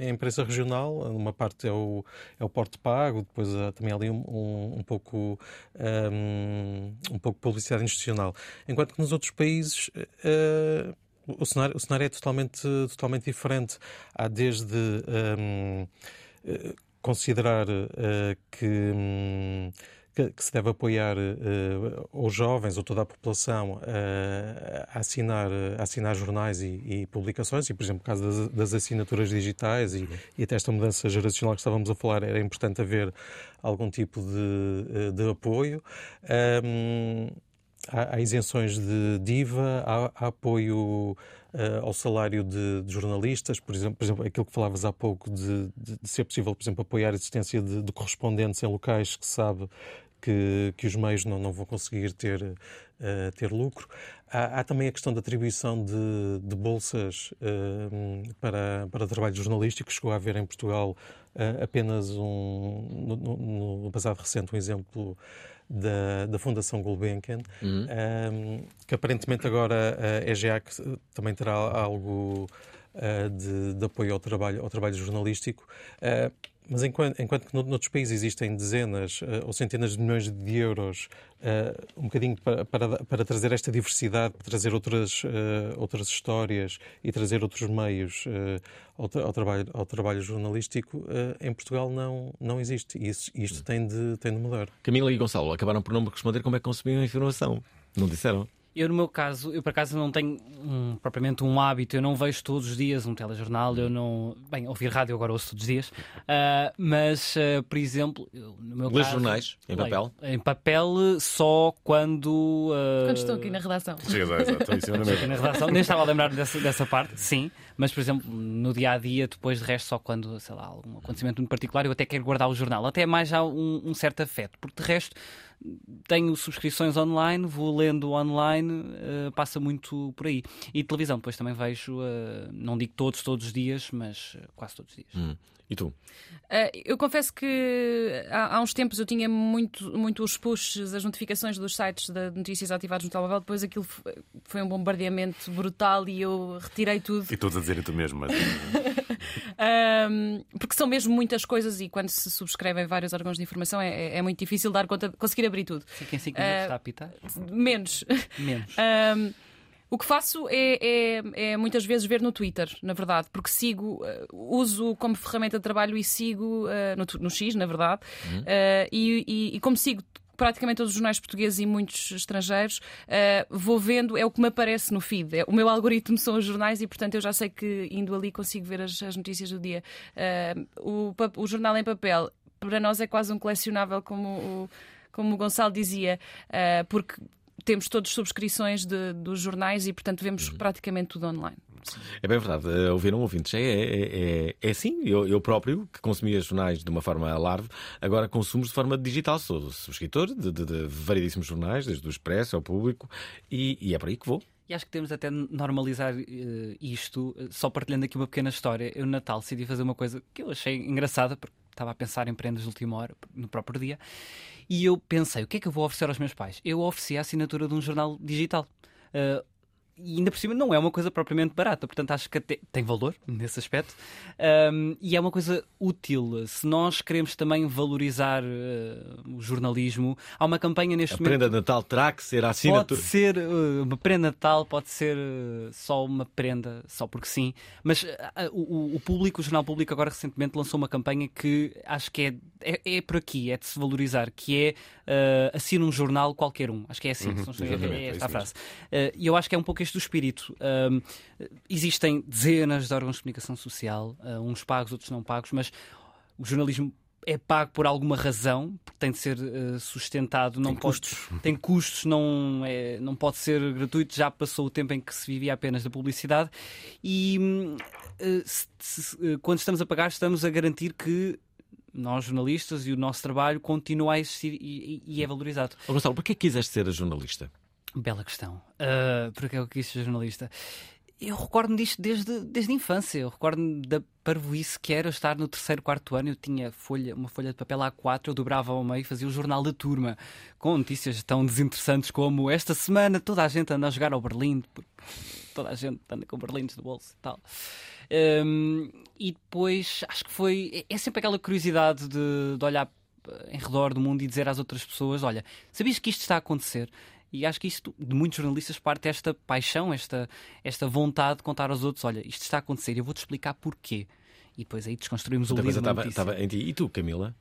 à imprensa regional. Uma parte é o, é o porte pago, depois há também ali um, um pouco, um, pouco publicidade institucional. Enquanto que nos outros países. Uh, o cenário, o cenário é totalmente, totalmente diferente. Há desde um, considerar uh, que, um, que, que, se deve apoiar uh, os jovens ou toda a população uh, a, assinar, a assinar jornais e, e, publicações, e por exemplo, no caso das, das assinaturas digitais e, e, até esta mudança geracional que estávamos a falar, era importante haver algum tipo de, de apoio. Um, há, isenções de DIVA, há, há apoio uh, ao salário de, de, jornalistas, por exemplo, por exemplo, aquilo que falavas há pouco de, de, de ser possível, por exemplo, apoiar a existência de, de correspondentes em locais que sabe que, que os meios não, não vão conseguir ter, uh, ter lucro. Há, há, também a questão da atribuição de, de bolsas uh, para, para trabalho jornalístico. Chegou a haver em Portugal uh, apenas um, no, no, no, passado recente, um exemplo da, da Fundação Gulbenkian, uhum. um, que aparentemente agora a EGEAC também terá algo de, de, apoio ao trabalho, ao trabalho jornalístico. Mas enquanto, enquanto que noutros países existem dezenas uh, ou centenas de milhões de euros, uh, um bocadinho para, para, para, trazer esta diversidade, para trazer outras, uh, outras histórias e trazer outros meios ao, ao, trabalho, ao trabalho jornalístico, em Portugal não, não existe. E isso, isto tem de, tem de mudar. Camila e Gonçalo acabaram por não me responder como é que consumiam a informação. Não disseram? Eu, no meu caso, eu por acaso não tenho um, propriamente um hábito, eu não vejo todos os dias um telejornal, eu não. Bem, ouvir rádio agora ouço todos os dias, uh, mas, uh, por exemplo, eu, no meu Lês caso. jornais em leio, papel? Em papel só quando. Uh... Quando estou aqui na redação. Sim, exato, estou aqui na redação, nem estava a lembrar dessa, dessa parte, sim, mas, por exemplo, no dia a dia, depois de resto, só quando, sei lá, algum acontecimento muito particular, eu até quero guardar o jornal, até mais já um, um certo afeto, porque de resto tenho subscrições online, vou lendo online, uh, passa muito por aí. E televisão, depois também vejo, uh, não digo todos, todos os dias, mas uh, quase todos os dias. Hum. E tu? eu confesso que há, há, uns tempos eu tinha muito, muito os pushes, as notificações dos sites de notícias ativados no telemóvel, depois aquilo foi um bombardeamento brutal e eu retirei tudo. E todos a dizer tu mesmo, mas... (laughs) um, porque são mesmo muitas coisas e quando se subscrevem vários órgãos de informação é, é, é muito difícil dar conta, conseguir abrir tudo. Fica em 5 minutos uh, está a apitar? Menos. Menos. (laughs) Um, o que faço é, é, é, muitas vezes ver no Twitter, na verdade, porque sigo, uh, uso como ferramenta de trabalho e sigo uh, no, no, X, na verdade, uhum. uh, e, e, e, como sigo praticamente todos os jornais portugueses e muitos estrangeiros, uh, vou vendo, é o que me aparece no feed. É, o meu algoritmo são os jornais e, portanto, eu já sei que indo ali consigo ver as, as notícias do dia. Uh, o, o, jornal em papel, para nós, é quase um colecionável, como o, como o Gonçalo dizia, uh, porque temos todos subscrições de, dos jornais e, portanto, vemos uhum. praticamente tudo online. É bem verdade, uh, ouviram ouvintes. É, é, é, é assim, eu, eu, próprio, que consumia jornais de uma forma larve, agora consumo de forma digital. Sou subscritor de, de, de variedíssimos jornais, desde o Expresso ao público, e, e é por aí que vou. E acho que temos até normalizar uh, isto, só partilhando aqui uma pequena história. Eu, no Natal, decidi fazer uma coisa que eu achei engraçada, porque estava a pensar em prendas de última hora, no próprio dia, e eu pensei: o que é que eu vou oferecer aos meus pais? Eu ofereci a assinatura de um jornal digital. Uh, e ainda por cima não é uma coisa propriamente barata, portanto acho que até tem valor nesse aspecto um, e é uma coisa útil. Se nós queremos também valorizar uh, o jornalismo, há uma campanha neste a momento. A prenda Natal terá que ser a assinatura. Pode ser uh, uma prenda Natal, pode ser uh, só uma prenda, só porque sim, mas o, o, público, o Jornal Público, agora recentemente lançou uma campanha que acho que é, é, é por aqui, é de se valorizar, que é assina um jornal qualquer um. Acho que é assim, uhum, é, é, esta a frase. E eu acho que é um pouco este o espírito. Um, existem dezenas de órgãos de comunicação social, uh, uns pagos, outros não pagos, mas o jornalismo é pago por alguma razão, porque tem de ser uh, sustentado, não tem pode, custos, tem custos, não, é, não pode ser gratuito. Já passou o tempo em que se vivia apenas da publicidade e uh, se, se, quando estamos a pagar, estamos a garantir que nós jornalistas e o nosso trabalho continua a existir e, e é valorizado. Oh, Gonçalo, porquê quiseste ser jornalista? Bela questão. Uh, porque é que quis ser jornalista? Eu recordo-me disto desde, desde a infância. Eu recordo-me da parvoíce que era estar no terceiro, quarto ano. Eu tinha folha, uma folha de papel A4, eu dobrava ao meio e fazia o jornal da turma, com notícias tão desinteressantes como esta semana toda a gente anda a jogar ao Berlim, (laughs) toda a gente anda com berlindes de bolso e tal. Um, e depois acho que foi. É sempre aquela curiosidade de, de olhar em redor do mundo e dizer às outras pessoas: Olha, sabias que isto está a acontecer? E acho que isto, de muitos jornalistas, parte esta paixão, esta, esta vontade de contar aos outros: olha, isto está a acontecer, eu vou-te explicar porquê. E depois aí desconstruímos o livro. Estava, estava em ti. E tu, Camila?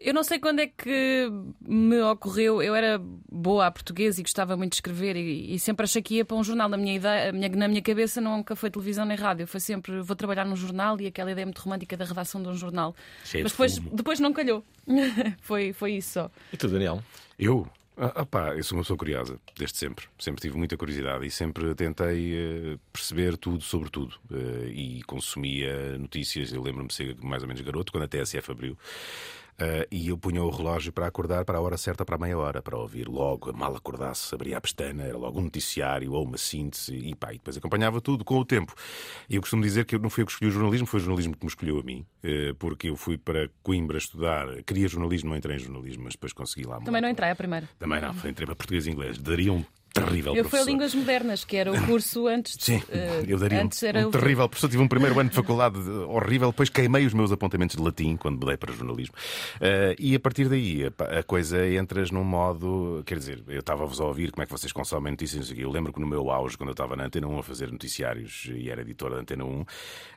Eu não sei quando é que me ocorreu. Eu era boa a português e gostava muito de escrever e, e sempre achei que ia para um jornal. Na minha, ideia, minha, na minha cabeça nunca foi televisão nem rádio. Foi sempre vou trabalhar num jornal e aquela ideia muito romântica da redação de um jornal. Cheio Mas depois, depois não calhou. (laughs) foi, foi isso só. E tu, Daniel? Eu? Ah, pá, eu sou uma pessoa curiosa, desde sempre. Sempre tive muita curiosidade e sempre tentei uh, perceber tudo sobre tudo. Uh, e consumia notícias. Eu lembro-me de ser mais ou menos garoto, quando a TSF abriu. Uh, e eu punha o relógio para acordar para a hora certa, para a meia hora, para ouvir logo, mal acordasse, abria a pestana, era logo um noticiário ou uma síntese, e pá, e depois acompanhava tudo com o tempo. E eu costumo dizer que não fui eu que escolhi o jornalismo, foi o jornalismo que me escolheu a mim, uh, porque eu fui para Coimbra estudar, queria jornalismo, não entrei em jornalismo, mas depois consegui lá. Também não entrei a primeira. Também não, entrei para português e inglês. Daria um terrível eu professor. fui a Línguas Modernas, que era o curso antes. De, Sim, uh, eu daria antes um, era um terrível professor. Tive um primeiro ano de faculdade horrível, depois queimei os meus apontamentos de latim quando mudei para jornalismo. Uh, e a partir daí a, coisa entras num modo. Quer dizer, eu estava-vos a ouvir como é que vocês consomem notícias. Eu lembro que no meu auge, quando eu estava na Antena 1 a fazer noticiários e era editor da Antena 1,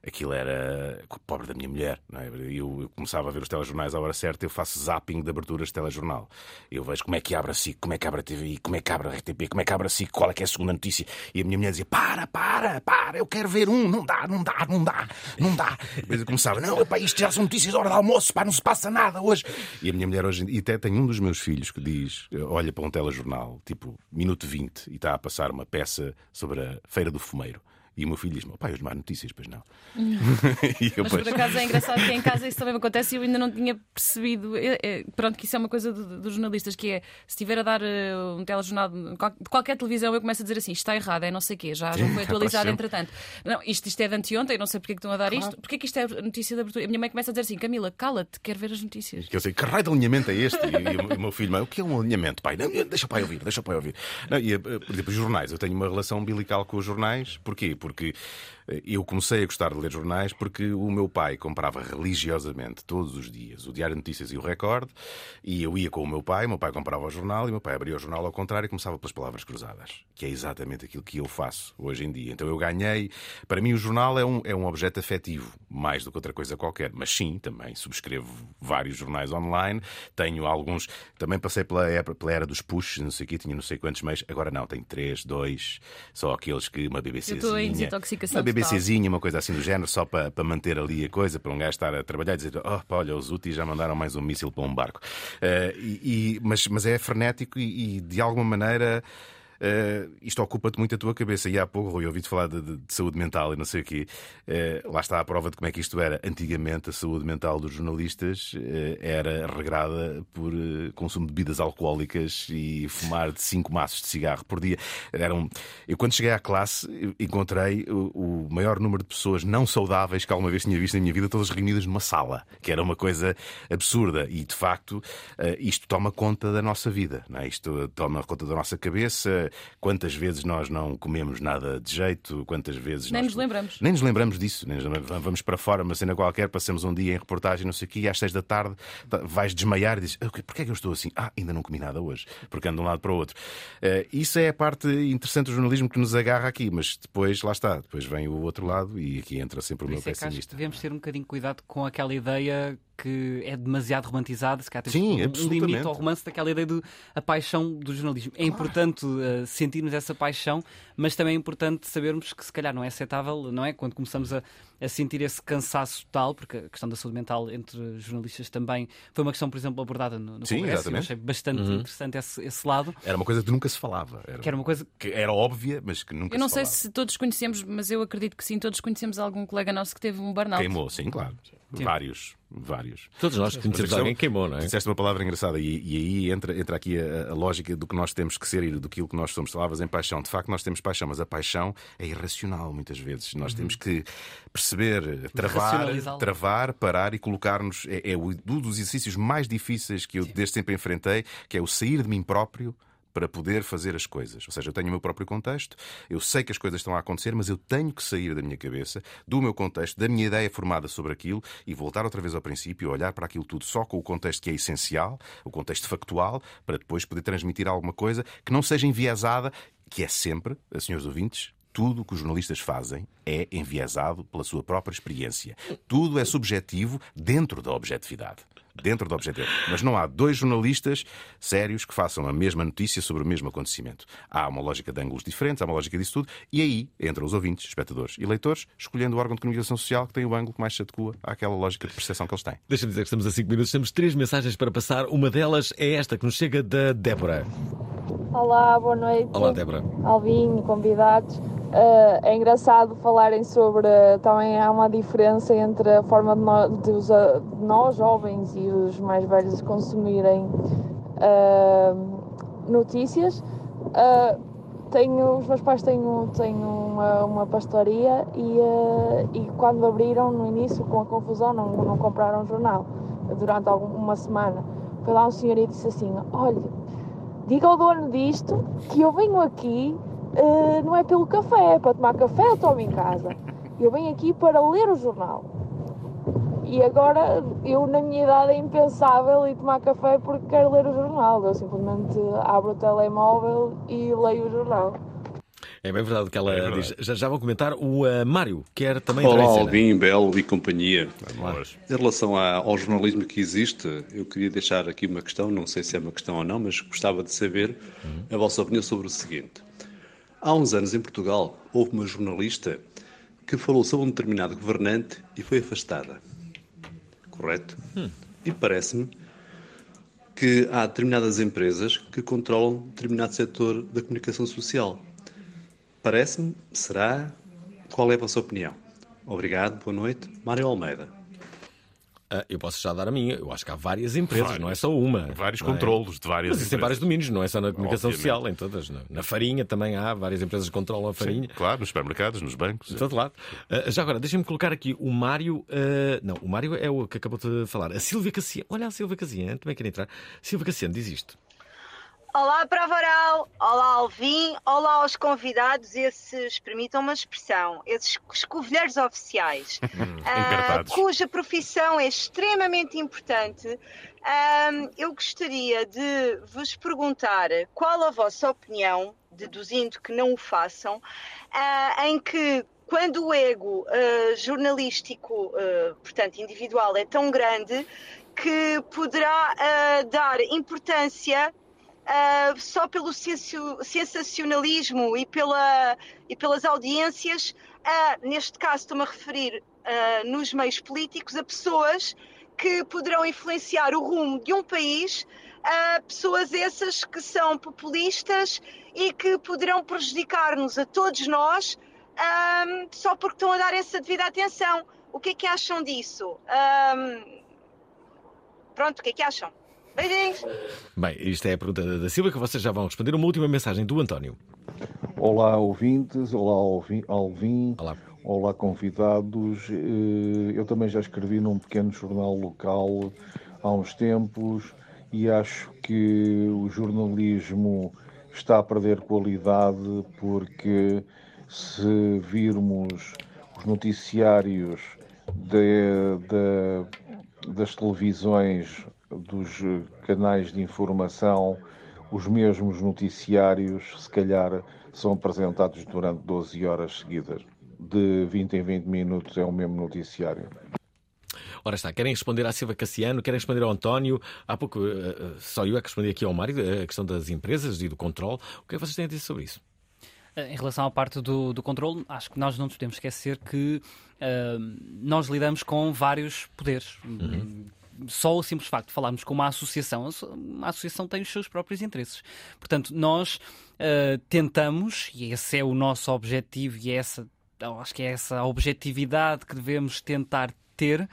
aquilo era pobre da minha mulher. Não é? eu, eu começava a ver os telejornais à hora certa, eu faço zapping de aberturas de telejornal. Eu vejo como é que abre a SIC, como é que abre a TVI, como é que abre a RTP, como é que abre a SIC, qual é que é a segunda notícia. E a minha mulher dizia: Para, para, para, eu quero ver um, não dá, não dá, não dá, não dá. Depois eu começava: Não, epá, isto já são notícias hora de almoço, pá, não se passa nada hoje. E a minha mulher hoje, e até tem um dos meus filhos que diz: Olha para um telejornal, tipo, minuto 20, e está a passar uma peça sobre a Feira do Fumeiro. E o meu filho diz: Meu pai, hoje más notícias, pois não. Hum. (laughs) Mas por acaso é engraçado que em casa isso também me acontece e eu ainda não tinha percebido. É, é, pronto, que isso é uma coisa dos do jornalistas, que é se estiver a dar uh, um telejornal de qualquer televisão, eu começo a dizer assim: está errado, é não sei o quê, já, já foi (laughs) atualizado entretanto. Não, isto, isto é de anteontem, não sei porque é que estão a dar isto. Porquê que isto é notícia de abertura? A minha mãe começa a dizer assim: Camila, cala-te, quero ver as notícias. Que eu sei, que raio de alinhamento é este? E, e o meu filho, o que é um alinhamento, pai? Não, deixa o pai ouvir, deixa o pai ouvir. Não, e, por exemplo, os jornais, eu tenho uma relação umbilical com os jornais, porquê? Porque eu comecei a gostar de ler jornais porque o meu pai comprava religiosamente todos os dias o Diário de Notícias e o Record e eu ia com o meu pai, o meu pai comprava o jornal e o meu pai abria o jornal ao contrário e começava pelas palavras cruzadas, que é exatamente aquilo que eu faço hoje em dia. Então eu ganhei. Para mim, o jornal é um, é um objeto afetivo, mais do que outra coisa qualquer. Mas sim, também subscrevo vários jornais online, tenho alguns. Também passei pela era, pela era dos push, não sei o quê, tinha não sei quantos meios. Agora não, tenho três, dois, só aqueles que uma BBCzinha. Eu estou em desintoxicação. Uma BBCzinha, uma coisa assim do género, só para, para manter ali a coisa, para um gajo estar a trabalhar e dizer: oh, pá, olha, os úteis já mandaram mais um míssil para um barco. Uh, e, mas, mas é frenético e, e de alguma maneira. Uh, isto ocupa-te muito a tua cabeça. E há pouco, Rui, ouvi-te falar de, de, de, saúde mental e não sei o quê. Uh, lá está a prova de como é que isto era. Antigamente, a saúde mental dos jornalistas uh, era regrada por consumo de bebidas alcoólicas e fumar de cinco maços de cigarro por dia. Eram... Eu, quando cheguei à classe, encontrei o, o, maior número de pessoas não saudáveis que alguma vez tinha visto na minha vida, todas reunidas numa sala, que era uma coisa absurda. E, de facto, isto toma conta da nossa vida. Não é? Isto toma conta da nossa cabeça quantas vezes nós não comemos nada de jeito, quantas vezes nem nós... nos lembramos. Nem nos lembramos disso. Nem Vamos para fora, uma cena qualquer, passamos um dia em reportagem, não sei o quê, e às seis da tarde vais desmaiar e dizes: Porquê é que eu estou assim? Ah, ainda não comi nada hoje, porque ando de um lado para o outro. Uh, isso é a parte interessante do jornalismo que nos agarra aqui, mas depois, lá está, depois vem o outro lado e aqui entra sempre o meu é pessimista. devemos ter um bocadinho cuidado com aquela ideia que é demasiado romantizada, se calhar Sim, um limite ao romance daquela ideia de a paixão do jornalismo. É importante uh, sentirmos essa paixão, mas também é importante sabermos que se calhar não é aceitável, não é? Quando começamos a, a sentir esse cansaço total, porque a questão da saúde mental entre jornalistas também foi uma questão, por exemplo, abordada no, no Sim, Congresso. Exatamente. Eu achei bastante uhum. interessante esse, esse, lado. Era uma coisa que nunca se falava. Era, que era uma coisa que era óbvia, mas que nunca Eu não se sei falava. se todos conhecemos, mas eu acredito que sim, todos conhecemos algum colega nosso que teve um burnout. Queimou, sim, claro. Sim. Vários, vários. Todos nós conhecemos alguém que queimou, não é? Disseste uma palavra engraçada e, e aí entra, entra aqui a, a, lógica do que nós temos que ser e do que nós somos. Falavas em paixão. De facto, nós temos paixão, mas a paixão é irracional muitas vezes. Nós uhum. temos que perceber, travar, travar, parar e colocar-nos. É, é um dos exercícios mais difíceis que eu Sim. desde sempre enfrentei, que é o sair de mim próprio para poder fazer as coisas. Ou seja, eu tenho o meu próprio contexto, eu sei que as coisas estão a acontecer, mas eu tenho que sair da minha cabeça, do meu contexto, da minha ideia formada sobre aquilo e voltar outra vez ao princípio, olhar para aquilo tudo só com o contexto que é essencial, o contexto factual, para depois poder transmitir alguma coisa que não seja enviesada, que é sempre, senhores ouvintes, tudo o que os jornalistas fazem é enviesado pela sua própria experiência. Tudo é subjetivo dentro da objetividade dentro do objetivo. Mas não há dois jornalistas sérios que façam a mesma notícia sobre o mesmo acontecimento. Há uma lógica de ângulos diferentes, há uma lógica disso tudo, e aí entram os ouvintes, espectadores e leitores, escolhendo o órgão de comunicação social que tem o ângulo que mais se adequa àquela lógica de percepção que eles têm. Deixa-me dizer que estamos a 5 minutos, temos três mensagens para passar. Uma delas é esta que nos chega da Débora. Olá, boa noite. Olá, Débora. Alvin, convidados. Uh, é engraçado falarem sobre. Também há uma diferença entre a forma de nós, de os, uh, de nós jovens, e os mais velhos consumirem uh, notícias. tenho, os meus pais têm, têm uma, uma pastoria e, e quando abriram no início, com a confusão, não, não compraram jornal durante alguma, uma semana. Foi lá um senhor e disse assim: Olha, diga ao dono disto que eu venho aqui uh, não é pelo café, é para tomar café eu tomo em casa. Eu venho aqui para ler o jornal. E agora, eu na minha idade é impensável ir tomar café porque quero ler o jornal. Eu simplesmente abro o telemóvel e leio o jornal. É bem verdade o que ela é diz. Já, já vão comentar. O uh, Mário quer também Olá, Alvin, Belo e companhia. Vamos. Em relação ao jornalismo que existe, eu queria deixar aqui uma questão, não sei se é uma questão ou não, mas gostava de saber uhum. a vossa opinião sobre o seguinte. Há uns anos em Portugal houve uma jornalista que falou sobre um determinado governante e foi afastada. Correto? Hum. E parece-me que há determinadas empresas que controlam determinado setor da comunicação social. Parece-me, será? Qual é a vossa opinião? Obrigado, boa noite. Mário Almeida. Uh, eu posso já dar a minha. Eu acho que há várias empresas, vários, não é só uma. Vários é? controlos de várias Mas existem vários domínios, não é só na comunicação Obviamente. social, em todas. Na, na, farinha também há, várias empresas que controlam a farinha. Sim, claro, nos supermercados, nos bancos. De todo lado. Uh, já agora, deixem-me colocar aqui o Mário. Uh, não, o Mário é o que acabou de falar. A Silvia Cassiano. Olha a Silvia Cassiano, também quer entrar. Silvia Cassiano diz isto. Olá, Prova Oral, olá, Alvin, olá aos convidados, esses, permitam uma expressão, esses escovilheiros oficiais, (laughs) uh, cuja profissão é extremamente importante. Uh, eu gostaria de vos perguntar qual a vossa opinião, deduzindo que não o façam, uh, em que quando o ego jornalístico, portanto individual, é tão grande que poderá dar importância uh, só pelo sensacionalismo e, pela, e pelas audiências, neste caso estou-me a referir uh, nos meios políticos, a pessoas que poderão influenciar o rumo de um país, pessoas essas que são populistas e que poderão prejudicar-nos a todos nós só porque estão a dar essa devida atenção. O que é que acham disso? pronto, o que é que acham? Beijinhos. Bem, isto é a pergunta da Silva que vocês já vão responder. Uma última mensagem do António. Olá, ouvintes. Olá, Alvin. Olá. Olá, convidados. Eh, eu também já escrevi num pequeno jornal local há uns tempos e acho que o jornalismo está a perder qualidade porque se virmos os noticiários de, de, das televisões dos canais de informação, os mesmos noticiários, se calhar, são apresentados durante 12 horas seguidas. De 20 em 20 minutos é o mesmo noticiário. Ora está, querem responder à Silva Cassiano, querem responder ao António. Há pouco, uh, só eu é que respondi aqui ao Mário, a questão das empresas e do controle. O que é que vocês têm a dizer sobre isso? Em relação à parte do, do controle, acho que nós não nos podemos esquecer que uh, nós lidamos com vários poderes. Uhum só o simples facto de falarmos com uma associação, a associação tem os seus próprios interesses. Portanto, nós uh, tentamos, e esse é o nosso objetivo, e é essa, acho que é essa objetividade que devemos tentar ter.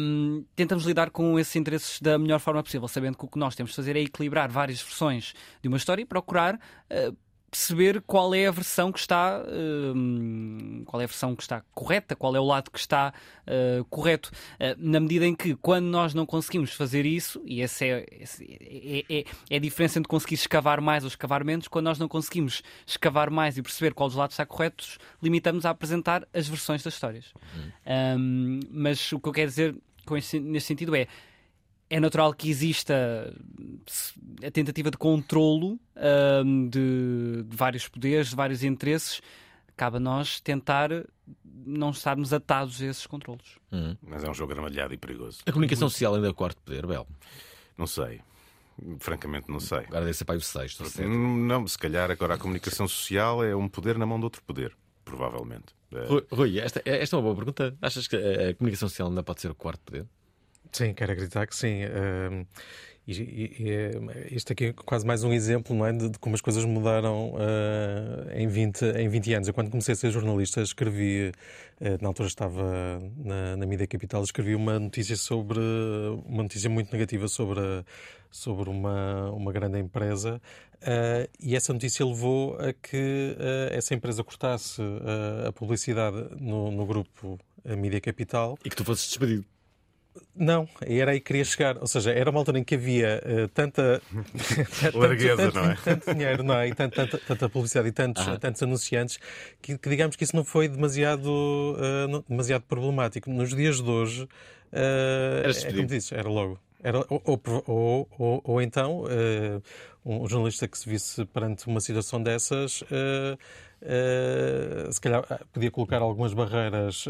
Um, tentamos lidar com esses interesses da melhor forma possível, sabendo que o que nós temos de fazer é equilibrar várias versões de uma história e procurar uh, perceber qual é a versão que está uh, qual é a versão que está correta, qual é o lado que está uh, correto. Uh, na medida em que, quando nós não conseguimos fazer isso, e essa é, é, é, é, a diferença entre conseguir escavar mais ou escavar menos, quando nós não conseguimos escavar mais e perceber qual dos lados está correto, limitamos a apresentar as versões das histórias. Uhum. Um, mas o que eu quero dizer com este, neste sentido é é natural que exista a tentativa de controlo um, de, de, vários poderes, de vários interesses. Cabe a nós tentar não estarmos atados a esses controlos. Hum. Mas é um jogo armalhado e perigoso. A comunicação social ainda é o quarto poder, Bel? Não sei. Francamente, não sei. Agora deve ser para o sexto. Não, se calhar agora a comunicação social é um poder na mão de outro poder, provavelmente. Rui, esta, esta é uma boa pergunta. Achas que a comunicação social ainda pode ser o quarto poder? Sim, quero acreditar que sim. E, e, e é, isto aqui é quase mais um exemplo não é, de, de como as coisas mudaram uh, em, 20, em 20 anos. Eu, quando comecei a ser jornalista, escrevi, uh, na altura estava na, na Mídia Capital, escrevi uma notícia sobre, uma notícia muito negativa sobre, sobre uma, uma grande empresa uh, e essa notícia levou a que essa empresa cortasse a publicidade no, no grupo Mídia Capital. E que tu fosses despedido. Não, era aí que queria chegar. Ou seja, era uma altura em que havia uh, tanta. (laughs) Largueza, tanto, não é? Tanto dinheiro, não é? E tanto, tanta, tanta publicidade e tantos, ah. tantos anunciantes que, que, digamos que isso não foi demasiado, uh, não, demasiado problemático. Nos dias de hoje, uh, é como dizes, era logo. Era, ou, ou, ou, ou então, um jornalista que se visse perante uma situação dessas, se calhar podia colocar algumas barreiras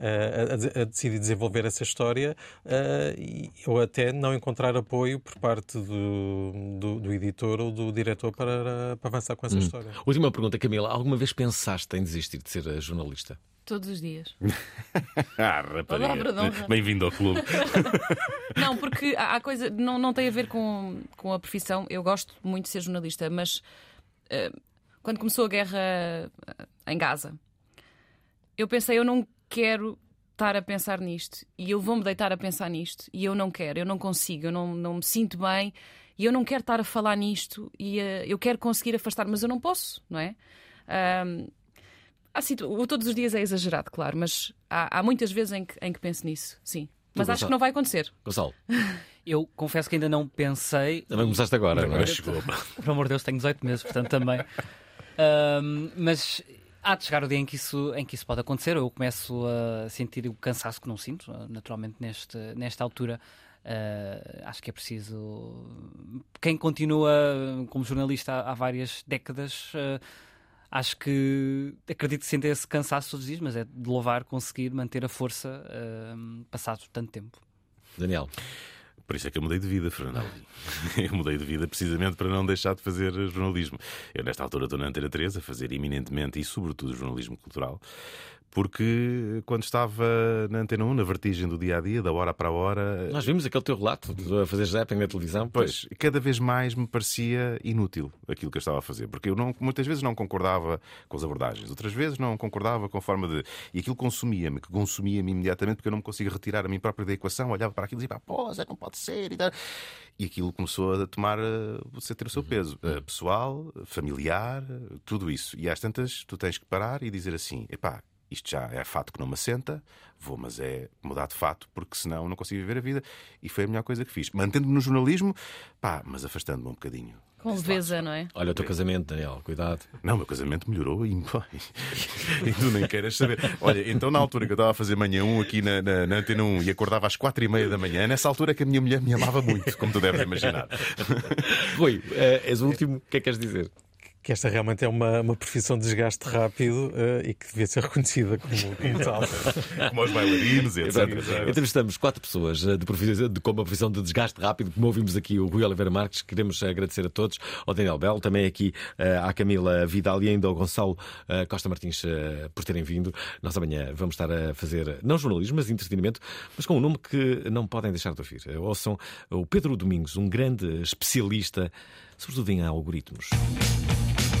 a, a, decidir desenvolver essa história uh, ou até não encontrar apoio por parte do, do, do editor ou do diretor para, para avançar com essa hum. história. Última pergunta, Camila. Alguma vez pensaste em desistir de ser jornalista? Todos os dias. (laughs) ah, rapariga. Bem-vindo ao clube. (laughs) não, porque há coisa. Não, não tem a ver com, com a profissão. Eu gosto muito de ser jornalista, mas uh, quando começou a guerra em Gaza, eu pensei, eu não quero estar a pensar nisto e eu vou-me deitar a pensar nisto e eu não quero, eu não consigo, eu não, não me sinto bem e eu não quero estar a falar nisto e uh, eu quero conseguir afastar, mas eu não posso, não é? Um, assim, todos os dias é exagerado, claro, mas há, há muitas vezes em que, em que penso nisso, sim. Mas tu, acho Gonçalo. que não vai acontecer. Gonçalo. (laughs) Eu confesso que ainda não pensei. Também começaste agora, não é? Por amor de Deus, tenho 18 meses, portanto também. Um, mas Há de chegar o dia em que, isso, em que isso pode acontecer. Eu começo a sentir o cansaço que não sinto, naturalmente, neste, nesta altura. Uh, acho que é preciso. Quem continua como jornalista há, há várias décadas, uh, acho que acredito que sente esse cansaço todos os dias, mas é de louvar conseguir manter a força uh, passado tanto tempo. Daniel. Por isso é que eu mudei de vida, Fernando. (laughs) eu mudei de vida precisamente para não deixar de fazer jornalismo. Eu, nesta altura, estou na Antena 3 a fazer eminentemente e, sobretudo, jornalismo cultural porque quando estava na Antena 1, na vertigem do dia a dia, da hora para a hora. Nós vimos aquele teu relato de a fazer zapping na televisão. Pois, cada vez mais me parecia inútil aquilo que eu estava a fazer, porque eu não, muitas vezes não concordava com as abordagens, outras vezes não concordava com a forma de. E aquilo consumia-me, que consumia-me imediatamente, porque eu não me conseguia retirar a mim própria da equação, olhava para aquilo e dizia, pô, Zé, não pode ser e tal. E aquilo começou a tomar, a ter o seu uhum. peso uhum. pessoal, familiar, tudo isso. E às tantas, tu tens que parar e dizer assim: epá, isto já é fato que não me assenta, vou, mas é mudar de fato, porque senão não consigo viver a vida. E foi a melhor coisa que fiz. Mantendo-me no jornalismo, pá, mas afastando-me um bocadinho. Com leveza, não é? Olha o teu casamento, Daniel, cuidado. Não, o meu casamento melhorou e, (laughs) e tu nem queres saber. Olha, então na altura que eu estava a fazer manhã 1 aqui na, na, na Antena 1 e acordava às quatro e meia da manhã, nessa altura é que a minha mulher me amava muito, como tu deves imaginar. (laughs) Rui, uh, és o último, o que é que queres dizer? Que esta realmente é uma, uma profissão de desgaste rápido uh, e que devia ser reconhecida como, (laughs) como tal. como os bailarinos, etc. Entrevistamos quatro pessoas eh, de, profissão, de, com uma profissão de desgaste rápido, como ouvimos aqui o Rui Oliveira Marques. Queremos agradecer a todos, ao Daniel Bell, também aqui uh, à Camila Vidal e ainda ao Gonçalo uh, Costa Martins por terem vindo. Nós amanhã vamos estar a fazer, não jornalismo, mas entretenimento, mas com um nome que não podem deixar de ouvir. Ouçam o Pedro Domingos, um grande especialista, sobretudo em algoritmos.